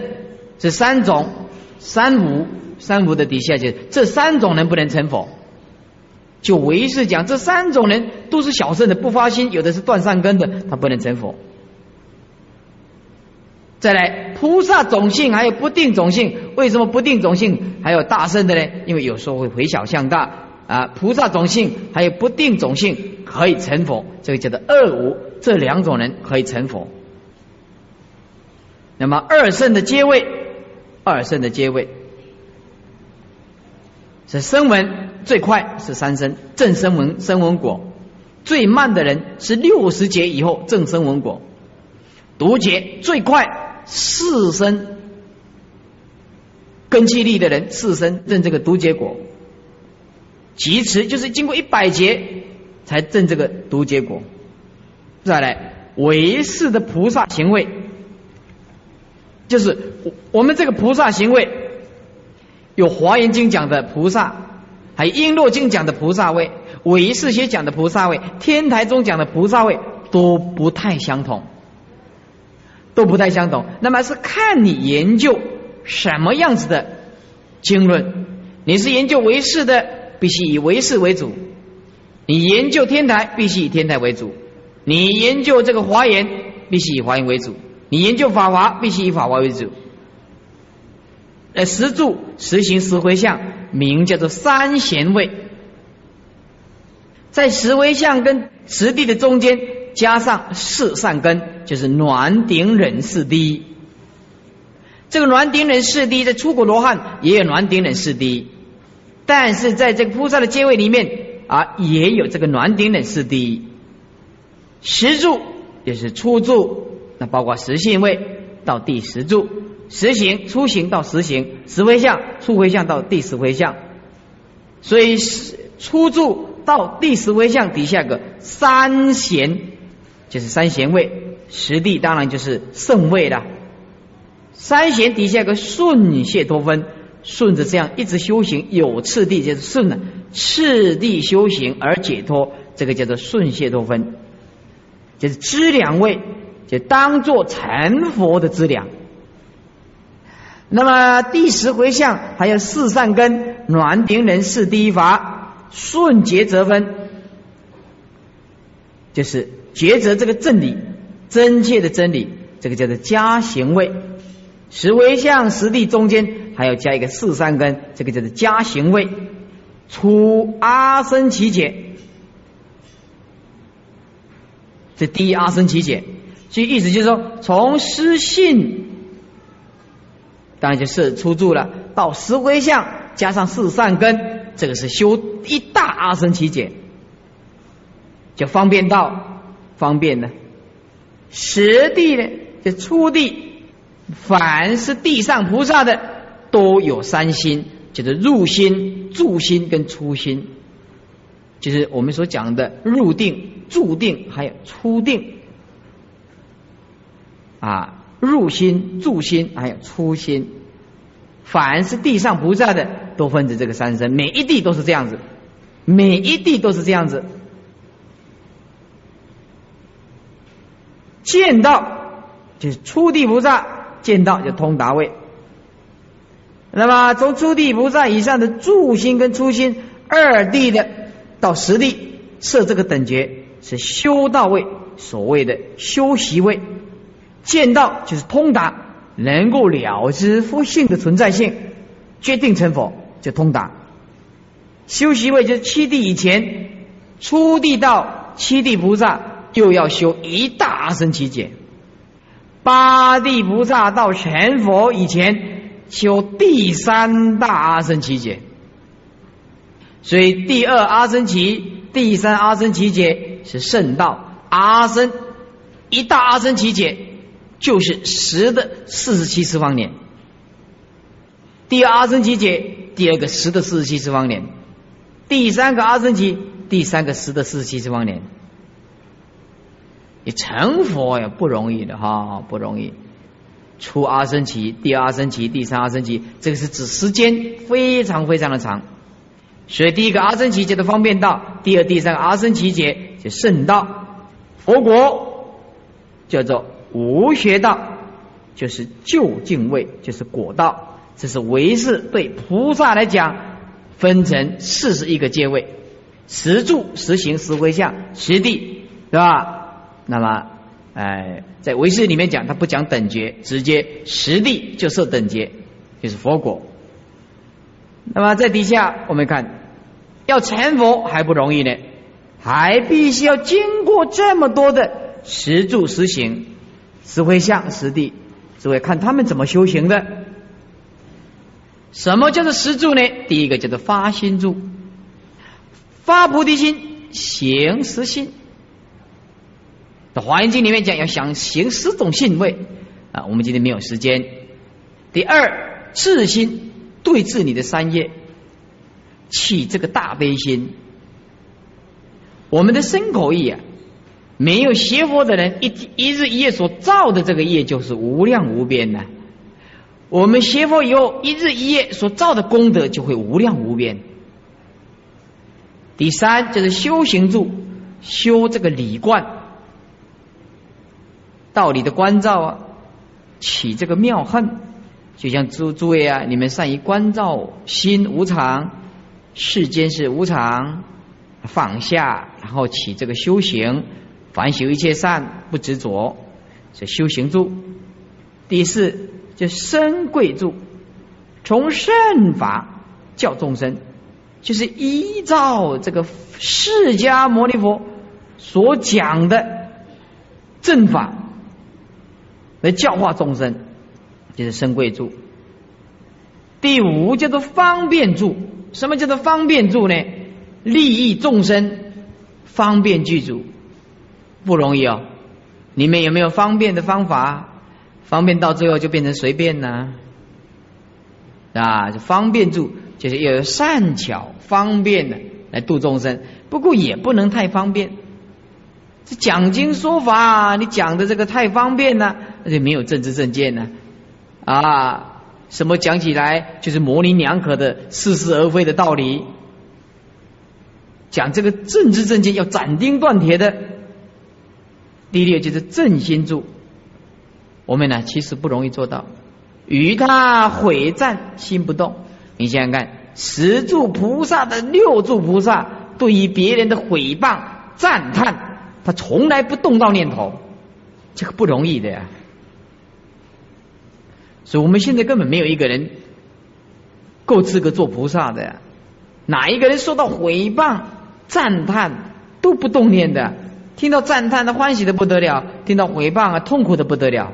这三种，三无，三无的底下就是这三种人不能成佛。就唯是讲，这三种人都是小圣的，不发心，有的是断善根的，他不能成佛。再来，菩萨种性还有不定种性，为什么不定种性还有大圣的呢？因为有时候会回小向大啊。菩萨种性还有不定种性可以成佛，这个叫做二无，这两种人可以成佛。那么二圣的阶位，二圣的阶位是声闻最快是三声正声闻声闻果，最慢的人是六十劫以后正声闻果，读劫最快。四生根气力的人，四生证这个读结果；其次就是经过一百劫才证这个读结果。再来唯识的菩萨行为，就是我们这个菩萨行为，有华严经讲的菩萨，还有璎珞经讲的菩萨位，唯识学讲的菩萨位，天台中讲的菩萨位都不太相同。都不太相同，那么是看你研究什么样子的经论。你是研究唯识的，必须以唯识为主；你研究天台，必须以天台为主；你研究这个华严，必须以华严为主；你研究法华，必须以法华为主。呃，实住、实行、实回向，名叫做三贤位，在实回向跟实地的中间。加上四善根，就是暖顶忍四谛。这个暖顶忍四谛在出国罗汉也有暖顶忍四谛，但是在这个菩萨的阶位里面啊，也有这个暖顶忍四谛。十住也是初住，那包括十信位到第十住，十行初行到十行，十回向初回向到第十回向。所以初住到第十回向底下个三贤，就是三贤位，实地当然就是圣位了。三贤底下个顺解脱分，顺着这样一直修行，有次第就是顺了，次第修行而解脱，这个叫做顺解脱分，就是知两位，就当做成佛的资粮。那么第十回向还有四善根，暖顶人事第一法，顺觉则分，就是抉择这个真理，真切的真理，这个叫做加行位。十回向十地中间还要加一个四善根，这个叫做加行位。出阿僧祇解，这第一阿僧祇解，所以意思就是说从失信。当然就是出住了，到十归相加上四善根，这个是修一大阿僧祇解，就方便到方便的。实地呢，就初地，凡是地上菩萨的都有三心，就是入心、住心跟出心，就是我们所讲的入定、住定还有出定啊。入心、住心，还有出心，凡是地上不在的，都分着这个三身，每一地都是这样子，每一地都是这样子。见到就是初地菩萨，见到就通达位。那么从初地菩萨以上的住心跟出心，二地的到十地设这个等觉，是修到位，所谓的修习位。见到就是通达，能够了知佛性的存在性，决定成佛就通达。修习位就是七地以前，初地到七地菩萨就要修一大阿僧祇劫，八地菩萨到成佛以前修第三大阿僧祇劫。所以第二阿僧祇、第三阿僧祇劫是圣道阿僧一大阿僧祇劫。就是十的四十七次方年，第二阿僧祇劫，第二个十的四十七次方年，第三个阿僧祇，第三个十的四十七次方年。你成佛也，不容易的哈，不容易。出阿僧祇，第二阿僧祇，第三阿僧祇，这个是指时间非常非常的长。所以第一个阿僧祇劫的方便道，第二、第三个阿僧祇劫就圣道，佛国叫做。无学道就是就近位，就是果道。这是唯是对菩萨来讲，分成四十一个阶位：十住、十行、十回向、十地，是吧？那么，哎，在唯识里面讲，他不讲等觉，直接十地就设等觉，就是佛果。那么在底下，我们看，要成佛还不容易呢，还必须要经过这么多的十住、十行。实会相实地，只会看他们怎么修行的。什么叫做实住呢？第一个叫做发心住，发菩提心，行实心。在华严经里面讲，要想行十种性位啊，我们今天没有时间。第二，自心对治你的三业，起这个大悲心。我们的身口意啊。没有邪佛的人，一一日一夜所造的这个业就是无量无边的。我们邪佛以后，一日一夜所造的功德就会无量无边。第三就是修行住，修这个理观，道理的关照啊，起这个妙恨，就像诸诸位啊，你们善于关照心无常，世间是无常，放下，然后起这个修行。凡修一切善，不执着，是修行住。第四，就身贵住，从圣法教众生，就是依照这个释迦牟尼佛所讲的正法来教化众生，就是身贵住。第五叫做方便住，什么叫做方便住呢？利益众生，方便具足。不容易哦，你们有没有方便的方法？方便到最后就变成随便呢？啊，就方便住就是要有善巧方便的来度众生，不过也不能太方便。这讲经说法，你讲的这个太方便了，那就没有政治正见呢。啊，什么讲起来就是模棱两可的、似是而非的道理。讲这个政治正见要斩钉断铁的。第六就是正心住，我们呢其实不容易做到。与他毁赞心不动，你想想看，十住菩萨的六住菩萨，对于别人的毁谤赞叹，他从来不动到念头，这个不容易的呀。所以我们现在根本没有一个人够资格做菩萨的呀。哪一个人受到毁谤赞叹都不动念的，听到赞叹的欢喜的不得了，听到毁谤啊痛苦的不得了。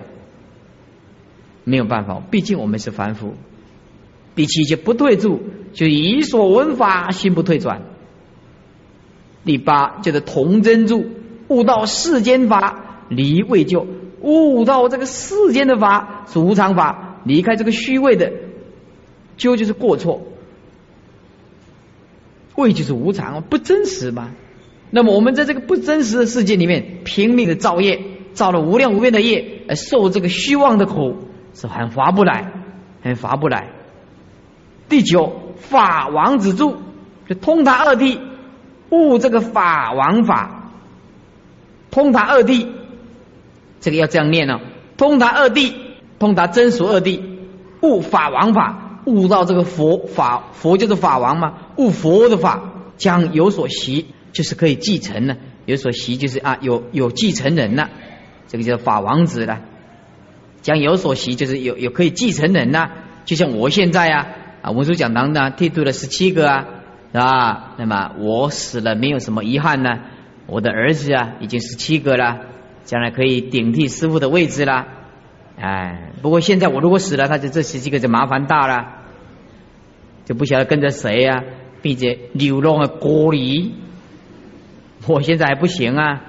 没有办法，毕竟我们是凡夫。第七就不退住，就以所闻法心不退转。第八就是同真住，悟到世间法离未就，悟到这个世间的法是无常法，离开这个虚位的究就是过错，位就是无常，不真实嘛。那么我们在这个不真实的世界里面拼命的造业，造了无量无边的业，而受这个虚妄的苦。是很划不来，很划不来。第九法王子住，就通达二谛，悟这个法王法，通达二谛，这个要这样念哦。通达二谛，通达真俗二谛，悟法王法，悟到这个佛法，佛就是法王嘛，悟佛的法，将有所习，就是可以继承了。有所习就是啊，有有继承人了，这个叫法王子了。将有所习，就是有有可以继承人呐，就像我现在啊啊文殊讲堂呢，剃度了十七个啊，是吧？那么我死了没有什么遗憾呢？我的儿子啊已经十七个了，将来可以顶替师傅的位置了。哎，不过现在我如果死了，他就这十几个就麻烦大了，就不晓得跟着谁呀，并且流浪的孤里。我现在还不行啊，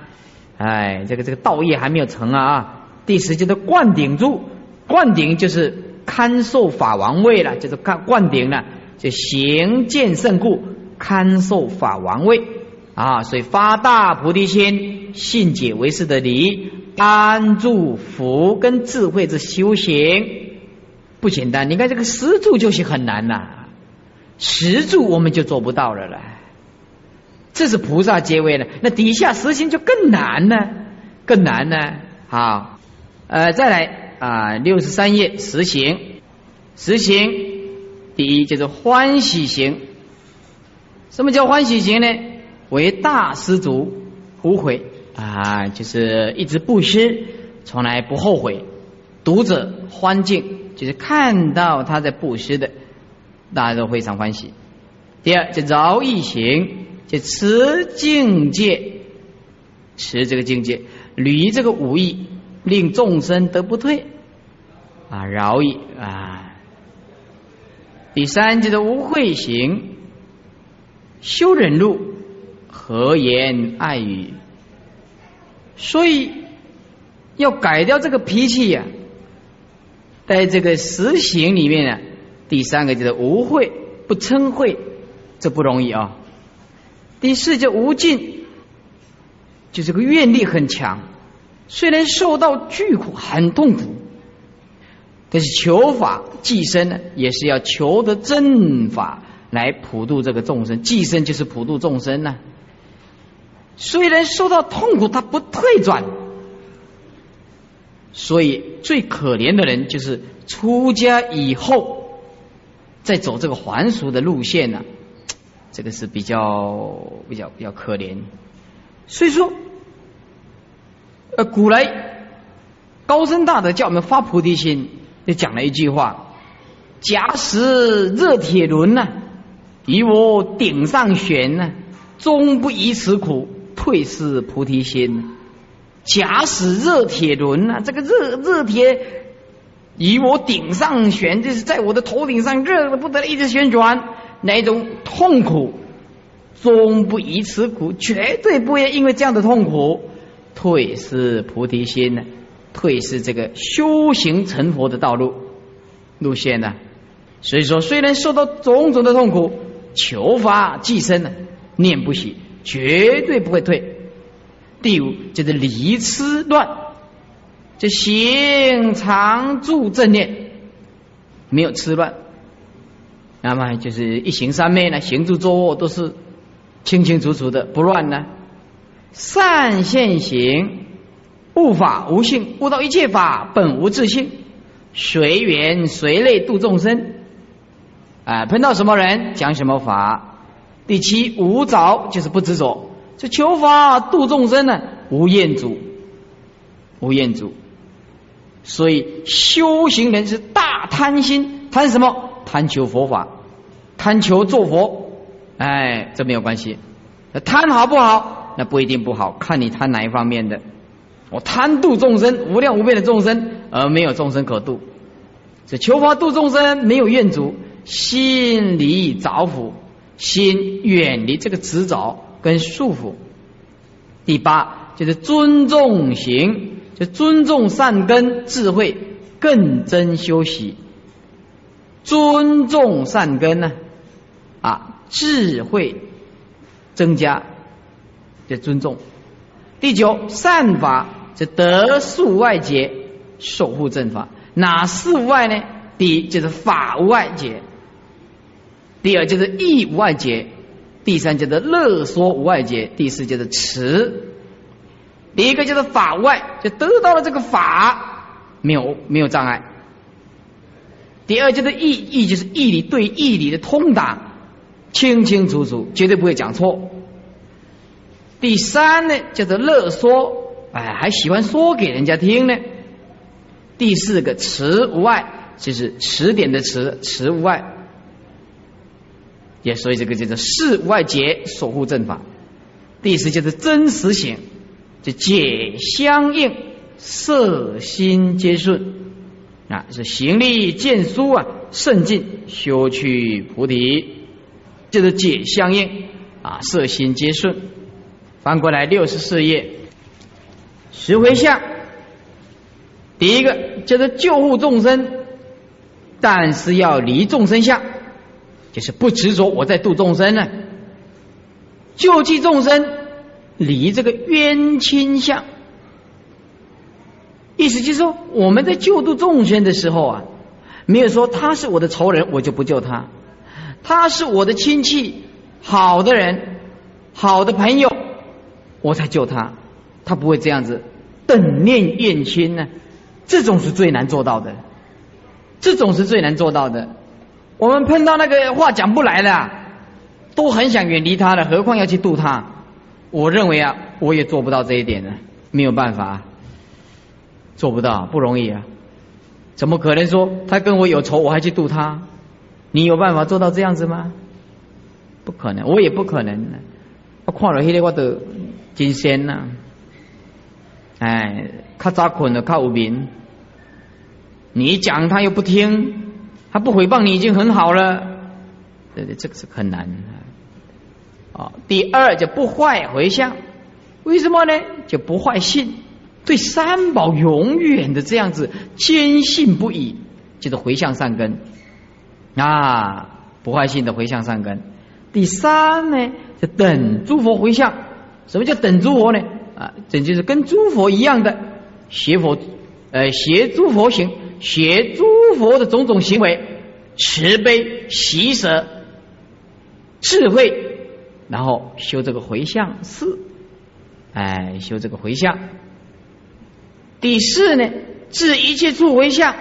哎，这个这个道业还没有成啊啊。第十就是灌顶住，灌顶就是看受法王位了，就是看灌顶了，就行见胜故看受法王位啊，所以发大菩提心，信解为师的理，安住福跟智慧之修行不简单。你看这个十住就是很难呐，十住我们就做不到了了，这是菩萨阶位了，那底下实行就更难呢，更难呢，好。呃，再来啊，六十三页实行，实行第一就是欢喜行。什么叫欢喜行呢？为大施主，无悔啊，就是一直布施，从来不后悔。读者欢敬，就是看到他在布施的，大家都非常欢喜。第二就饶益行，就持境界，持这个境界，履这个武艺。令众生得不退啊，饶益啊。第三就是无慧行，修忍路，和言爱语。所以要改掉这个脾气呀，在这个实行里面呢，第三个就是无慧，不称慧，这不容易啊。第四就无尽，就这个愿力很强。虽然受到巨苦，很痛苦，但是求法寄生呢，也是要求得正法来普度这个众生。寄生就是普度众生呢。虽然受到痛苦，他不退转。所以最可怜的人就是出家以后再走这个还俗的路线呢，这个是比较比较比较可怜。所以说。呃，古来高僧大德叫我们发菩提心，就讲了一句话：假使热铁轮呢，与我顶上悬呢，终不以此苦，退失菩提心。假使热铁轮呢，这个热热铁与我顶上悬，就是在我的头顶上热的不得了，一直旋转，那种痛苦，终不以此苦，绝对不会因为这样的痛苦。退失菩提心呢？退失这个修行成佛的道路路线呢？所以说，虽然受到种种的痛苦，求法寄生呢，念不息，绝对不会退。第五就是离痴乱，就行常住正念，没有痴乱。那么就是一行三昧呢，行住坐卧都是清清楚楚的，不乱呢。善现行，悟法无性，悟到一切法本无自性，随缘随类度众生。啊，碰到什么人讲什么法。第七无着就是不执着，这求法度众生呢，无厌足，无厌足。所以修行人是大贪心，贪什么？贪求佛法，贪求做佛。哎，这没有关系。那贪好不好？那不一定不好，看你贪哪一方面的。我贪度众生，无量无边的众生，而没有众生可度。这求佛度众生，没有愿足，心离着缚，心远离这个执着跟束缚。第八就是尊重行，就尊重善根智慧，更增修习。尊重善根呢，智慧增加。的尊重。第九，善法是得数外界，守护正法。哪四外呢？第一就是法外界，第二就是义外界，第三叫做乐说无外界，第四叫做持。第一个就是法外，就得到了这个法，没有没有障碍。第二就是义，义就是义理对义理的通达，清清楚楚，绝对不会讲错。第三呢，叫做乐说，哎，还喜欢说给人家听呢。第四个词无碍，就是词典的词，词无碍，也所以这个叫做事无碍解，守护正法。第四就是真实行，就解相应，色心皆顺啊，是行力见疏啊，甚进修去菩提，就是解相应啊，色心皆顺。翻过来六十四页，十回向。第一个叫做救护众生，但是要离众生相，就是不执着我在度众生呢。救济众生，离这个冤亲相。意思就是说，我们在救度众生的时候啊，没有说他是我的仇人，我就不救他；他是我的亲戚，好的人，好的朋友。我才救他，他不会这样子等念怨亲呢，这种是最难做到的，这种是最难做到的。我们碰到那个话讲不来的，都很想远离他的，何况要去度他？我认为啊，我也做不到这一点呢，没有办法，做不到，不容易啊。怎么可能说他跟我有仇，我还去度他？你有办法做到这样子吗？不可能，我也不可能。我看了那个我都。金仙呐，哎，他早困了，靠无名。你讲他又不听，他不回报你已经很好了，对对，这个是很难。啊，第二就不坏回向，为什么呢？就不坏信，对三宝永远的这样子坚信不疑，就是回向善根啊，不坏信的回向善根。第三呢，就等诸佛回向。什么叫等诸佛呢？啊，这就是跟诸佛一样的学佛，呃，学诸佛行，学诸佛的种种行为，慈悲喜舍智慧，然后修这个回向四，哎，修这个回向。第四呢，治一切处回向，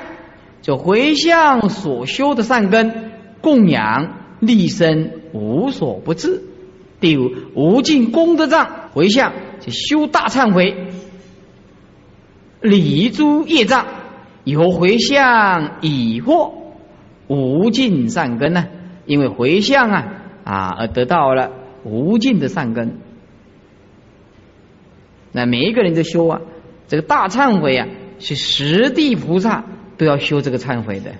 就回向所修的善根，供养立身无所不至。第五，无尽功德障回向，就修大忏悔，离诸业障，有回向已获无尽善根呢？因为回向啊啊而得到了无尽的善根。那每一个人都修啊，这个大忏悔啊，是十地菩萨都要修这个忏悔的。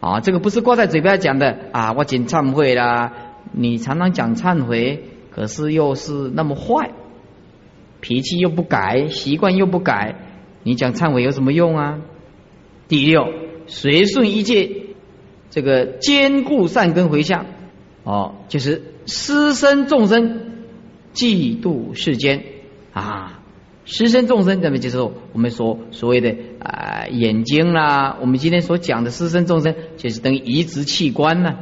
啊，这个不是挂在嘴边讲的啊，我仅忏悔啦。你常常讲忏悔，可是又是那么坏，脾气又不改，习惯又不改，你讲忏悔有什么用啊？第六，随顺一切这个坚固善根回向，哦，就是施生众生嫉妒世间啊，施生众生，那么就是我们说所谓的啊眼睛啦，我们今天所讲的施生众生，就是等于移植器官呢，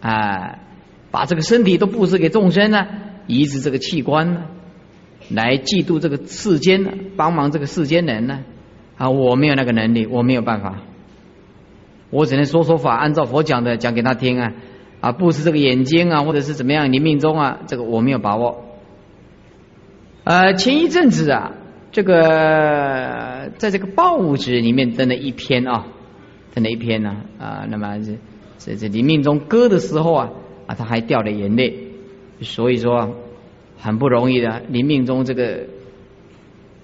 啊，把这个身体都布施给众生呢，移植这个器官呢，来嫉妒这个世间，帮忙这个世间人呢，啊，我没有那个能力，我没有办法。我只能说说法，按照佛讲的讲给他听啊，啊，布施这个眼睛啊，或者是怎么样，你命中啊，这个我没有把握。呃，前一阵子啊，这个在这个报纸里面登了一篇啊，登了一篇呢啊，那么这这这临命中割的时候啊啊，他还掉了眼泪，所以说很不容易的，临命中这个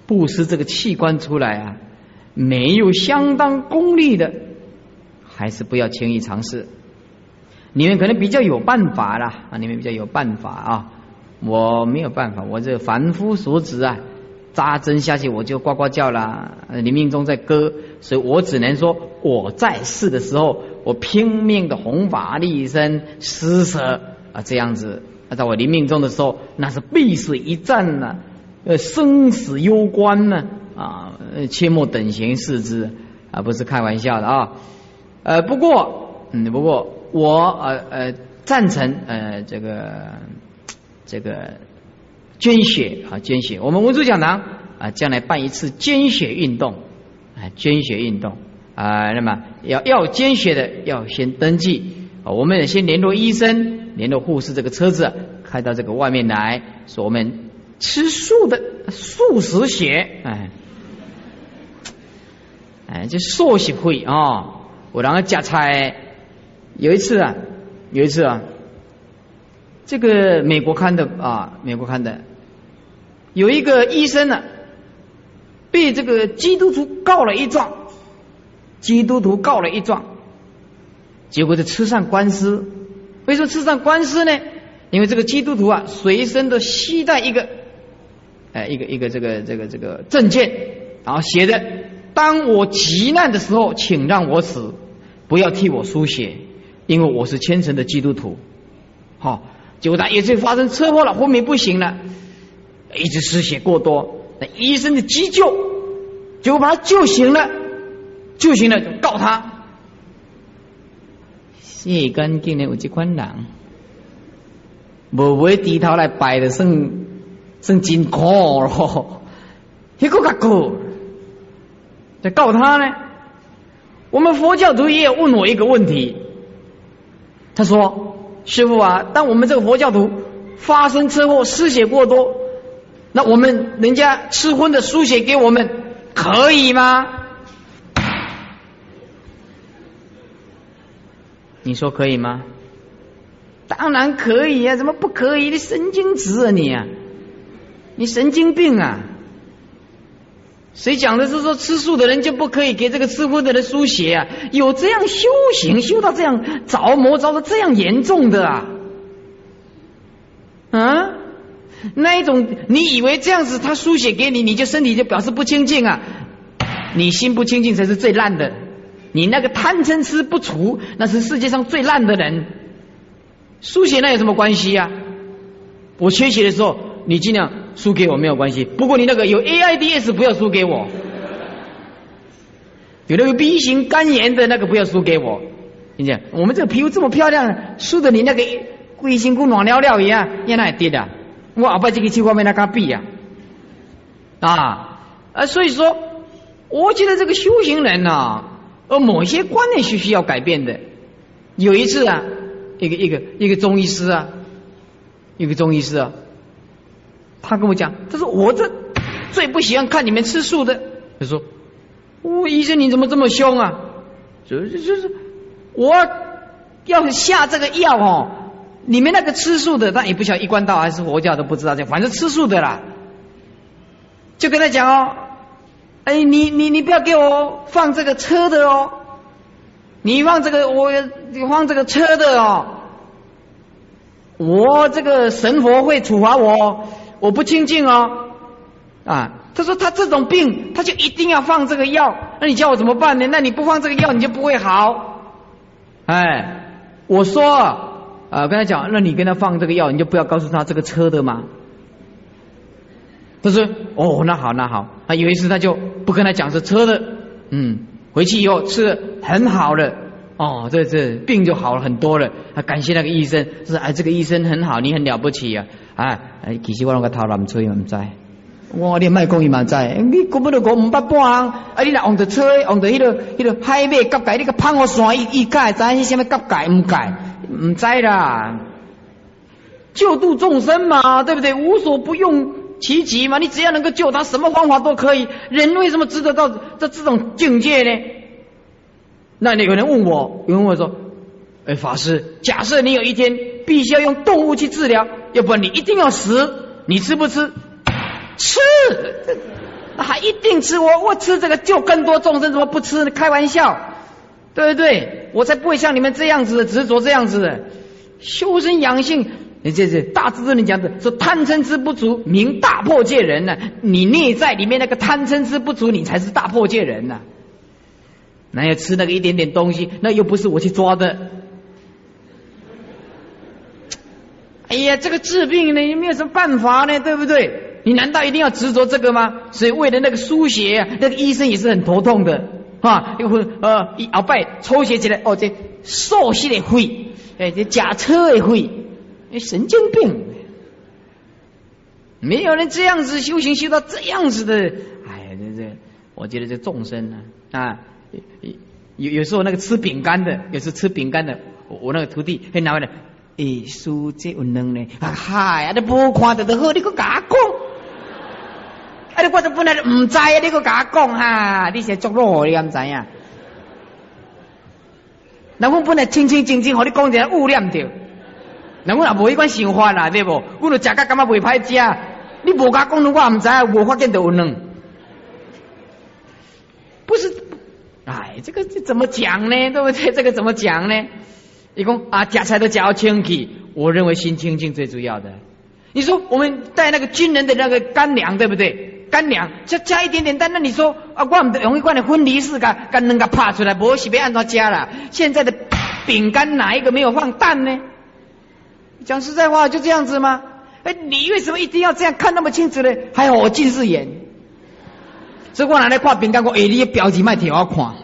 布施这个器官出来啊，没有相当功力的。还是不要轻易尝试。你们可能比较有办法啦，啊，你们比较有办法啊，我没有办法，我这凡夫俗子啊，扎针下去我就呱呱叫了。你命中在割，所以我只能说我在世的时候，我拼命的弘法利身施舍啊，这样子。在我临命中的时候，那是必死一战呢，呃，生死攸关呢，啊，切莫等闲视之啊，不是开玩笑的啊。呃，不过，嗯，不过我呃呃赞成呃这个这个捐血啊，捐血。我们文殊讲堂啊，将来办一次捐血运动啊，捐血运动啊。那么要要捐血的，要先登记啊。我们先联络医生，联络护士，这个车子开到这个外面来，说我们吃素的素食血，哎哎，这素食会啊。我然后夹菜，有一次啊，有一次啊，这个美国看的啊，美国看的，有一个医生呢，被这个基督徒告了一状，基督徒告了一状，结果就吃上官司。为什么吃上官司呢？因为这个基督徒啊，随身都携带一个，哎，一个一个这个这个这个证件，然后写的。当我急难的时候，请让我死，不要替我输血，因为我是虔诚的基督徒。好，结果他也是发生车祸了，昏迷不醒了，一直失血过多，那医生的急救，结果把他救醒了，救醒了就告他，血干净的有这款人，无会低头来拜的，算算真苦咯，一个个过。在告他呢？我们佛教徒也有问我一个问题，他说：“师傅啊，当我们这个佛教徒发生车祸失血过多，那我们人家吃荤的输血给我们可以吗？”你说可以吗？当然可以呀，怎么不可以？你神经质啊你啊，你神经病啊！谁讲的是说吃素的人就不可以给这个吃荤的人输血啊？有这样修行修到这样着魔着的这样严重的啊？啊？那一种你以为这样子他输血给你，你就身体就表示不清净啊？你心不清净才是最烂的。你那个贪嗔痴不除，那是世界上最烂的人。输血那有什么关系呀？我缺血的时候。你尽量输给我没有关系，不过你那个有 AIDS 不要输给我，有那个 B 型肝炎的那个不要输给我。听见？我们这个皮肤这么漂亮，输的你那个龟心骨暖尿尿一样，让那也跌的。我阿爸这个情况没那个比呀，啊啊！所以说，我觉得这个修行人呐，而某些观念是需要改变的。有一次啊，一个一个一个中医师啊，一个中医师啊。他跟我讲，他说我这最不喜欢看你们吃素的。他说，我医生你怎么这么凶啊？就就是我要下这个药哦，你们那个吃素的，他也不晓得一贯道还是佛教都不知道，这反正吃素的啦。就跟他讲哦，哎，你你你不要给我放这个车的哦，你放这个我你放这个车的哦，我这个神佛会处罚我。我不清净哦，啊，他说他这种病他就一定要放这个药，那你叫我怎么办呢？那你不放这个药你就不会好，哎，我说啊，跟他讲，那你跟他放这个药，你就不要告诉他这个车的嘛。他说哦，那好那好。啊，有一次他就不跟他讲是车的，嗯，回去以后吃的很好了，哦，这这病就好了很多了。他感谢那个医生，说哎，这个医生很好，你很了不起啊。哎哎，其实我那个头南吹唔知。我你卖讲伊嘛知，你根本就讲五百半啊！你若往着吹，往着迄个迄个海马甲界，你个胖河山，伊伊会知是虾米甲界唔界？唔知啦。救度众生嘛，对不对？无所不用其极嘛，你只要能够救他，什么方法都可以。人为什么值得到这这种境界呢？那你有人问我，有人问我说：“哎，法师，假设你有一天必须要用动物去治疗，要不然你一定要死，你吃不吃？”吃，还一定吃我，我吃这个救更多众生，怎么不吃？开玩笑，对不对？我才不会像你们这样子的执着这样子的修身养性。你这这大智人讲的，说贪嗔痴不足，名大破戒人呢。你内在里面那个贪嗔痴不足，你才是大破戒人呢。那要吃那个一点点东西，那又不是我去抓的。哎呀，这个治病呢，有没有什么办法呢？对不对？你难道一定要执着这个吗？所以为了那个输血，那个医生也是很头痛的啊！又会呃一鳌拜抽血起来，哦这瘦血的会，哎这假车的肺，神经病！没有人这样子修行修到这样子的，哎这这，我觉得这众生呢啊，有有时候那个吃饼干的，有时吃饼干的，我那个徒弟会拿回来，哎书这有能呢，啊嗨，你不看得都好，你个假讲。啊！你我者本来唔知啊，你个甲我讲哈，你是作恶，你敢知啊？那我本来清清静静，和你讲一下污染掉。那我也无迄款想法啦，对不？我都食甲感觉未歹食，你无甲讲，我唔知，无发现就有能。不是，哎，这个这怎么讲呢？对不对？这个怎么讲呢？一共啊，夹菜都夹清气，我认为心清净最主要的。你说我们带那个军人的那个干粮，对不对？干粮就加一点点蛋，那你说啊，我们容易罐的分离式干干能个怕出来，不是别按照加了。现在的饼干哪一个没有放蛋呢？讲实在话，就这样子吗？哎，你为什么一定要这样看那么清楚呢？还好我近视眼，所以我拿来挂饼干，我哎，你标记卖挺好看。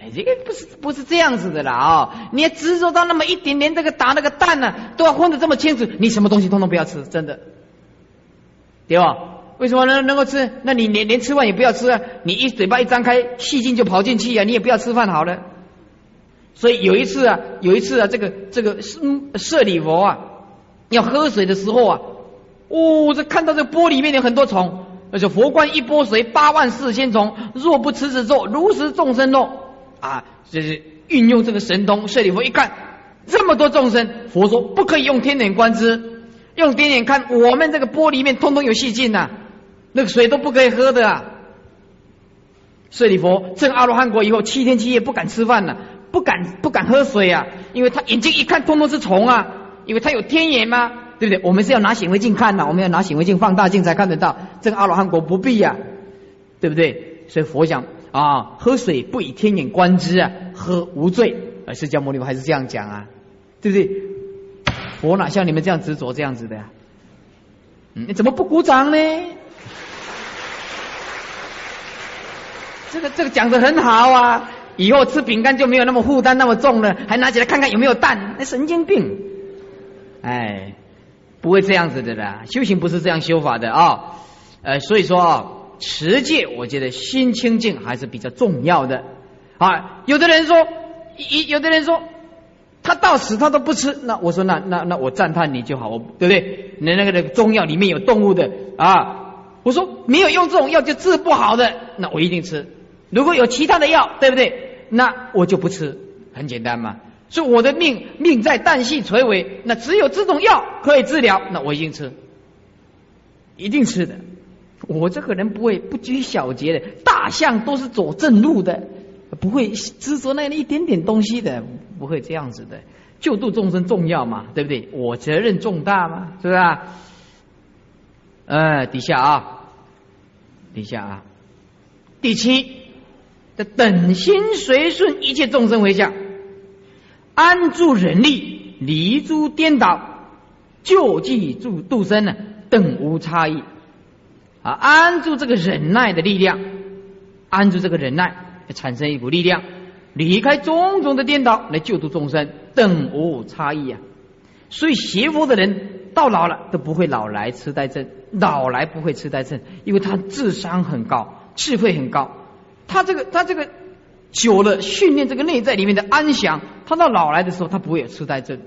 哎，这个不是不是这样子的啦啊！你执着到那么一点点，这个打那个蛋呢，都要分得这么清楚，你什么东西通通不要吃，真的。对吧？为什么能能够吃？那你连连吃饭也不要吃啊！你一嘴巴一张开，细菌就跑进去啊！你也不要吃饭好了。所以有一次啊，有一次啊，这个这个舍舍利佛啊，要喝水的时候啊，哦，这看到这玻璃面有很多虫，而且佛观一波水，八万四千重，若不持此咒，如食众生肉啊！就是运用这个神通，舍利佛一看这么多众生，佛说不可以用天眼观之。用天眼看，我们这个玻璃面通通有细菌呐，那个水都不可以喝的啊。舍利佛证阿罗汉果以后，七天七夜不敢吃饭了，不敢不敢喝水啊，因为他眼睛一看，通通是虫啊，因为他有天眼吗，对不对？我们是要拿显微镜看的，我们要拿显微镜、放大镜才看得到。这个阿罗汉果不必呀，对不对？所以佛讲啊，喝水不以天眼观之啊，喝无罪。而释迦牟尼佛还是这样讲啊，对不对？我哪像你们这样执着这样子的呀？你怎么不鼓掌呢？这个这个讲的很好啊！以后吃饼干就没有那么负担那么重了，还拿起来看看有没有蛋，那神经病！哎，不会这样子的啦，修行不是这样修法的啊。呃，所以说啊，持戒我觉得心清净还是比较重要的啊。有的人说，有有的人说。他到死他都不吃，那我说那那那我赞叹你就好，我对不对？你那个那个中药里面有动物的啊，我说没有用这种药就治不好的，那我一定吃。如果有其他的药，对不对？那我就不吃，很简单嘛。是我的命命在旦夕垂危，那只有这种药可以治疗，那我一定吃，一定吃的。我这个人不会不拘小节的，大象都是走正路的。不会执着那一点点东西的，不会这样子的。救度众生重要嘛，对不对？我责任重大嘛，是不是啊？呃，底下啊，底下啊，第七，的等心随顺一切众生为相，安住人力，离诸颠倒，救济助度生呢，等无差异。啊，安住这个忍耐的力量，安住这个忍耐，产生一股力量，离开种种的颠倒，来救度众生，等无差异啊。所以邪佛的人到老了都不会老来痴呆症，老来不会痴呆症，因为他智商很高，智慧很高。他这个他这个久了训练这个内在里面的安详，他到老来的时候他不会有痴呆症。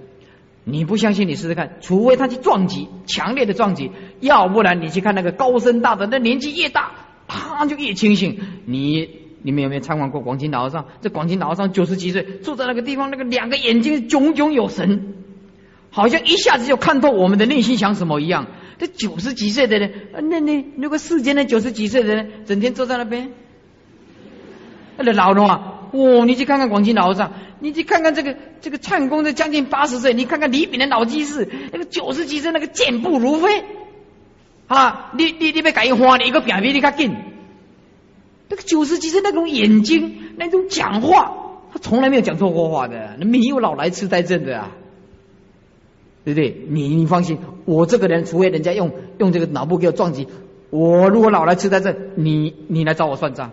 你不相信你试试看，除非他去撞击强烈的撞击，要不然你去看那个高深大的，那年纪越大，他就越清醒。你你们有没有参观过广清老和尚？这广清老和尚九十几岁，坐在那个地方，那个两个眼睛炯炯有神。好像一下子就看透我们的内心想什么一样。这九十几岁的人，那那那个世间的九十几岁的人，整天坐在那边，那老了啊！哦，你去看看广清老和尚，你去看看这个这个灿公，这将近八十岁，你看看李炳的老居士，那个九十几岁，那个健步如飞啊！你你你别改花，你一个表皮你看紧。那个九十几岁那种眼睛，那种讲话，他从来没有讲错过话的，没有老来痴呆症的啊。对不对？你你放心，我这个人，除非人家用用这个脑部给我撞击，我如果老来痴呆症，你你来找我算账。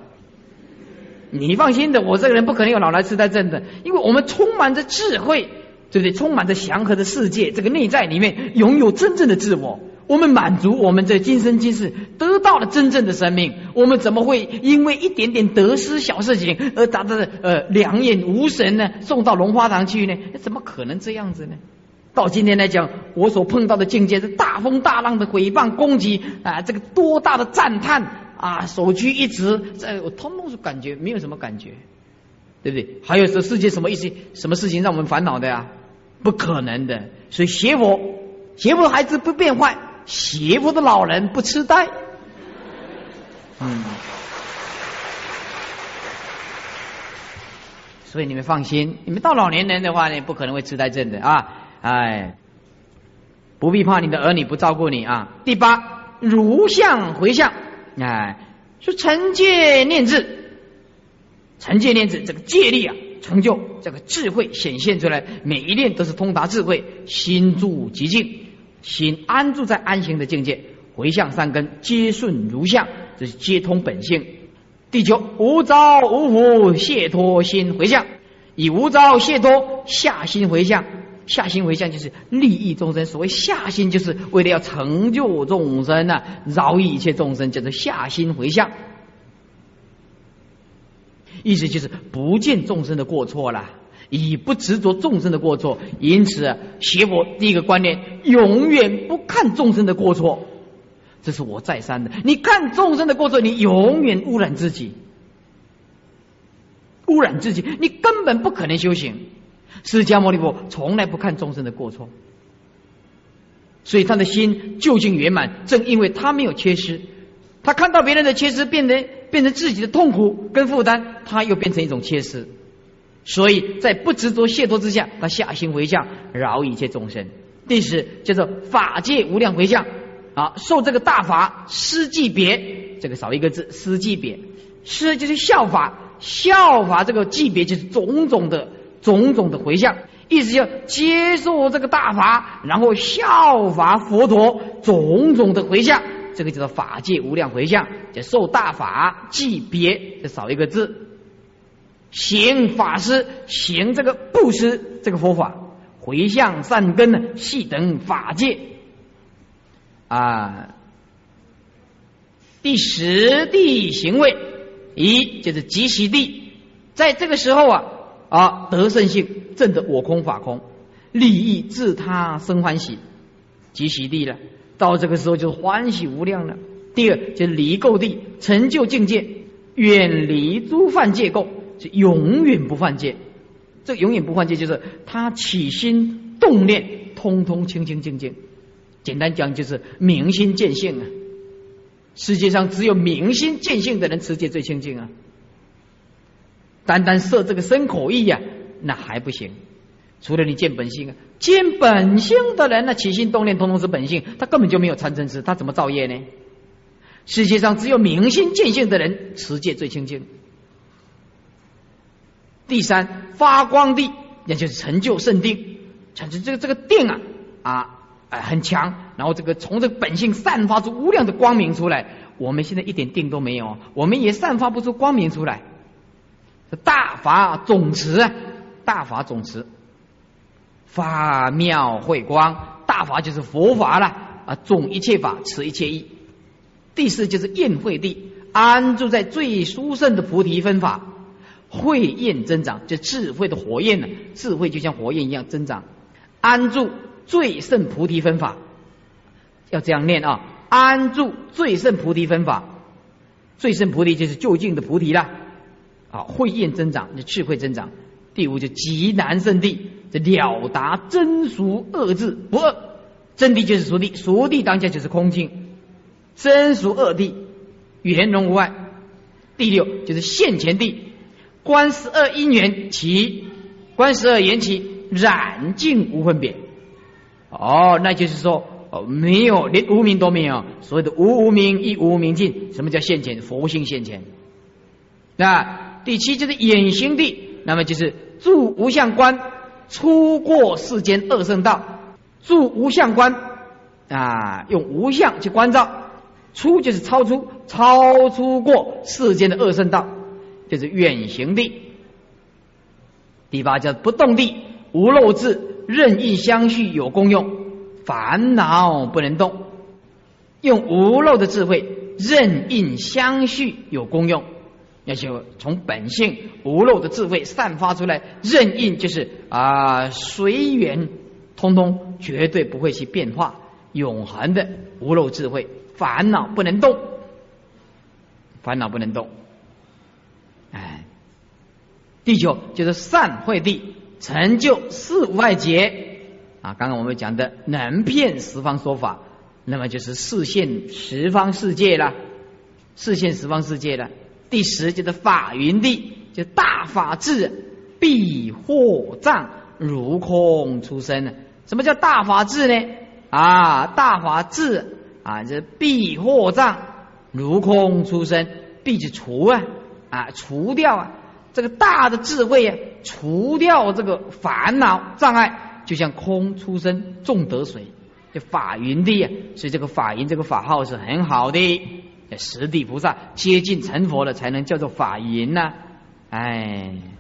你放心的，我这个人不可能有老来痴呆症的，因为我们充满着智慧，对不对？充满着祥和的世界，这个内在里面拥有真正的自我，我们满足我们这今生今世得到了真正的生命，我们怎么会因为一点点得失小事情而达到呃两眼无神呢？送到龙花堂去呢？怎么可能这样子呢？到今天来讲，我所碰到的境界是大风大浪的诽谤攻击啊，这个多大的赞叹啊，手举一直在我通通是感觉没有什么感觉，对不对？还有这世界什么一些什么事情让我们烦恼的呀？不可能的。所以邪佛，邪佛的孩子不变坏，邪佛的老人不痴呆。嗯，所以你们放心，你们到老年人的话呢，不可能会痴呆症的啊。哎，不必怕你的儿女不照顾你啊。第八，如相回向，哎，说成戒念智，成戒念智，这个戒力啊，成就这个智慧显现出来，每一念都是通达智慧，心住极静，心安住在安行的境界，回向三根皆顺如相，这是皆通本性。第九，无招无福，谢脱心回向，以无招谢脱下心回向。下心为相就是利益众生，所谓下心就是为了要成就众生呢，饶益一切众生，叫做下心回向。意思就是不见众生的过错了，以不执着众生的过错，因此学佛第一个观念，永远不看众生的过错，这是我再三的。你看众生的过错，你永远污染自己，污染自己，你根本不可能修行。释迦牟尼佛从来不看众生的过错，所以他的心究竟圆满。正因为他没有缺失，他看到别人的缺失，变成变成自己的痛苦跟负担，他又变成一种缺失。所以在不执着解脱之下，他下心回向，饶一切众生。第十叫做法界无量回向啊，受这个大法施记别，这个少一个字，施记别，施就是效法，效法这个级别就是种种的。种种的回向，意思就接受这个大法，然后效法佛陀种种的回向，这个叫做法界无量回向，就受大法即别，就少一个字，行法师行这个布施这个佛法，回向善根呢，系等法界啊。第十地行位一就是即其地，在这个时候啊。啊，得胜性正的我空法空，利益自他生欢喜，即喜地了。到这个时候就是欢喜无量了。第二就是离垢地，成就境界，远离诸犯戒垢，是永远不犯戒。这永远不犯戒，就是他起心动念，通通清清净净。简单讲，就是明心见性啊。世界上只有明心见性的人持戒最清净啊。单单设这个身口意呀，那还不行。除了你见本性啊，见本性的人，那起心动念通通是本性，他根本就没有参嗔痴，他怎么造业呢？世界上只有明心见性的人持戒最清净。第三发光地，也就是成就圣定，成就这个这个定啊啊啊很强，然后这个从这个本性散发出无量的光明出来。我们现在一点定都没有，我们也散发不出光明出来。大法总持，大法总持，法妙慧光，大法就是佛法了啊，总一切法，持一切意。第四就是宴会地，安住在最殊胜的菩提分法，慧焰增长，就智慧的火焰呢，智慧就像火焰一样增长，安住最胜菩提分法，要这样念啊，安住最胜菩提分法，最胜菩提就是就近的菩提啦。啊，慧焰增长，那智慧增长。第五就极难圣地，这了达真俗二字不二，真谛就是俗谛，俗谛当下就是空境，真俗二谛圆融无碍。第六就是现前地，观十二因缘起，观十二缘起染净无分别。哦，那就是说，哦，没有连无名都没有，所谓的无无名亦无名尽。什么叫现前？佛性现前。那。第七就是眼行地，那么就是住无相观，出过世间二圣道，住无相观啊，用无相去关照，出就是超出，超出过世间的二圣道，就是远行地。第八叫不动地，无漏智，任意相续有功用，烦恼不能动，用无漏的智慧，任意相续有功用。要就从本性无漏的智慧散发出来，任意就是啊随缘，通通绝对不会去变化，永恒的无漏智慧，烦恼不能动，烦恼不能动。哎，第九就是善慧地，成就四无碍劫啊。刚刚我们讲的能骗十方说法，那么就是视现十方世界了，视现十方世界了。第十就是法云地，就大法智，必惑障如空出生呢？什么叫大法智呢？啊，大法智啊，这必惑障如空出生，必是除啊啊，除掉啊这个大的智慧啊，除掉这个烦恼障碍，就像空出生众得水，就法云地啊，所以这个法云这个法号是很好的。实地菩萨接近成佛了，才能叫做法云呐，哎。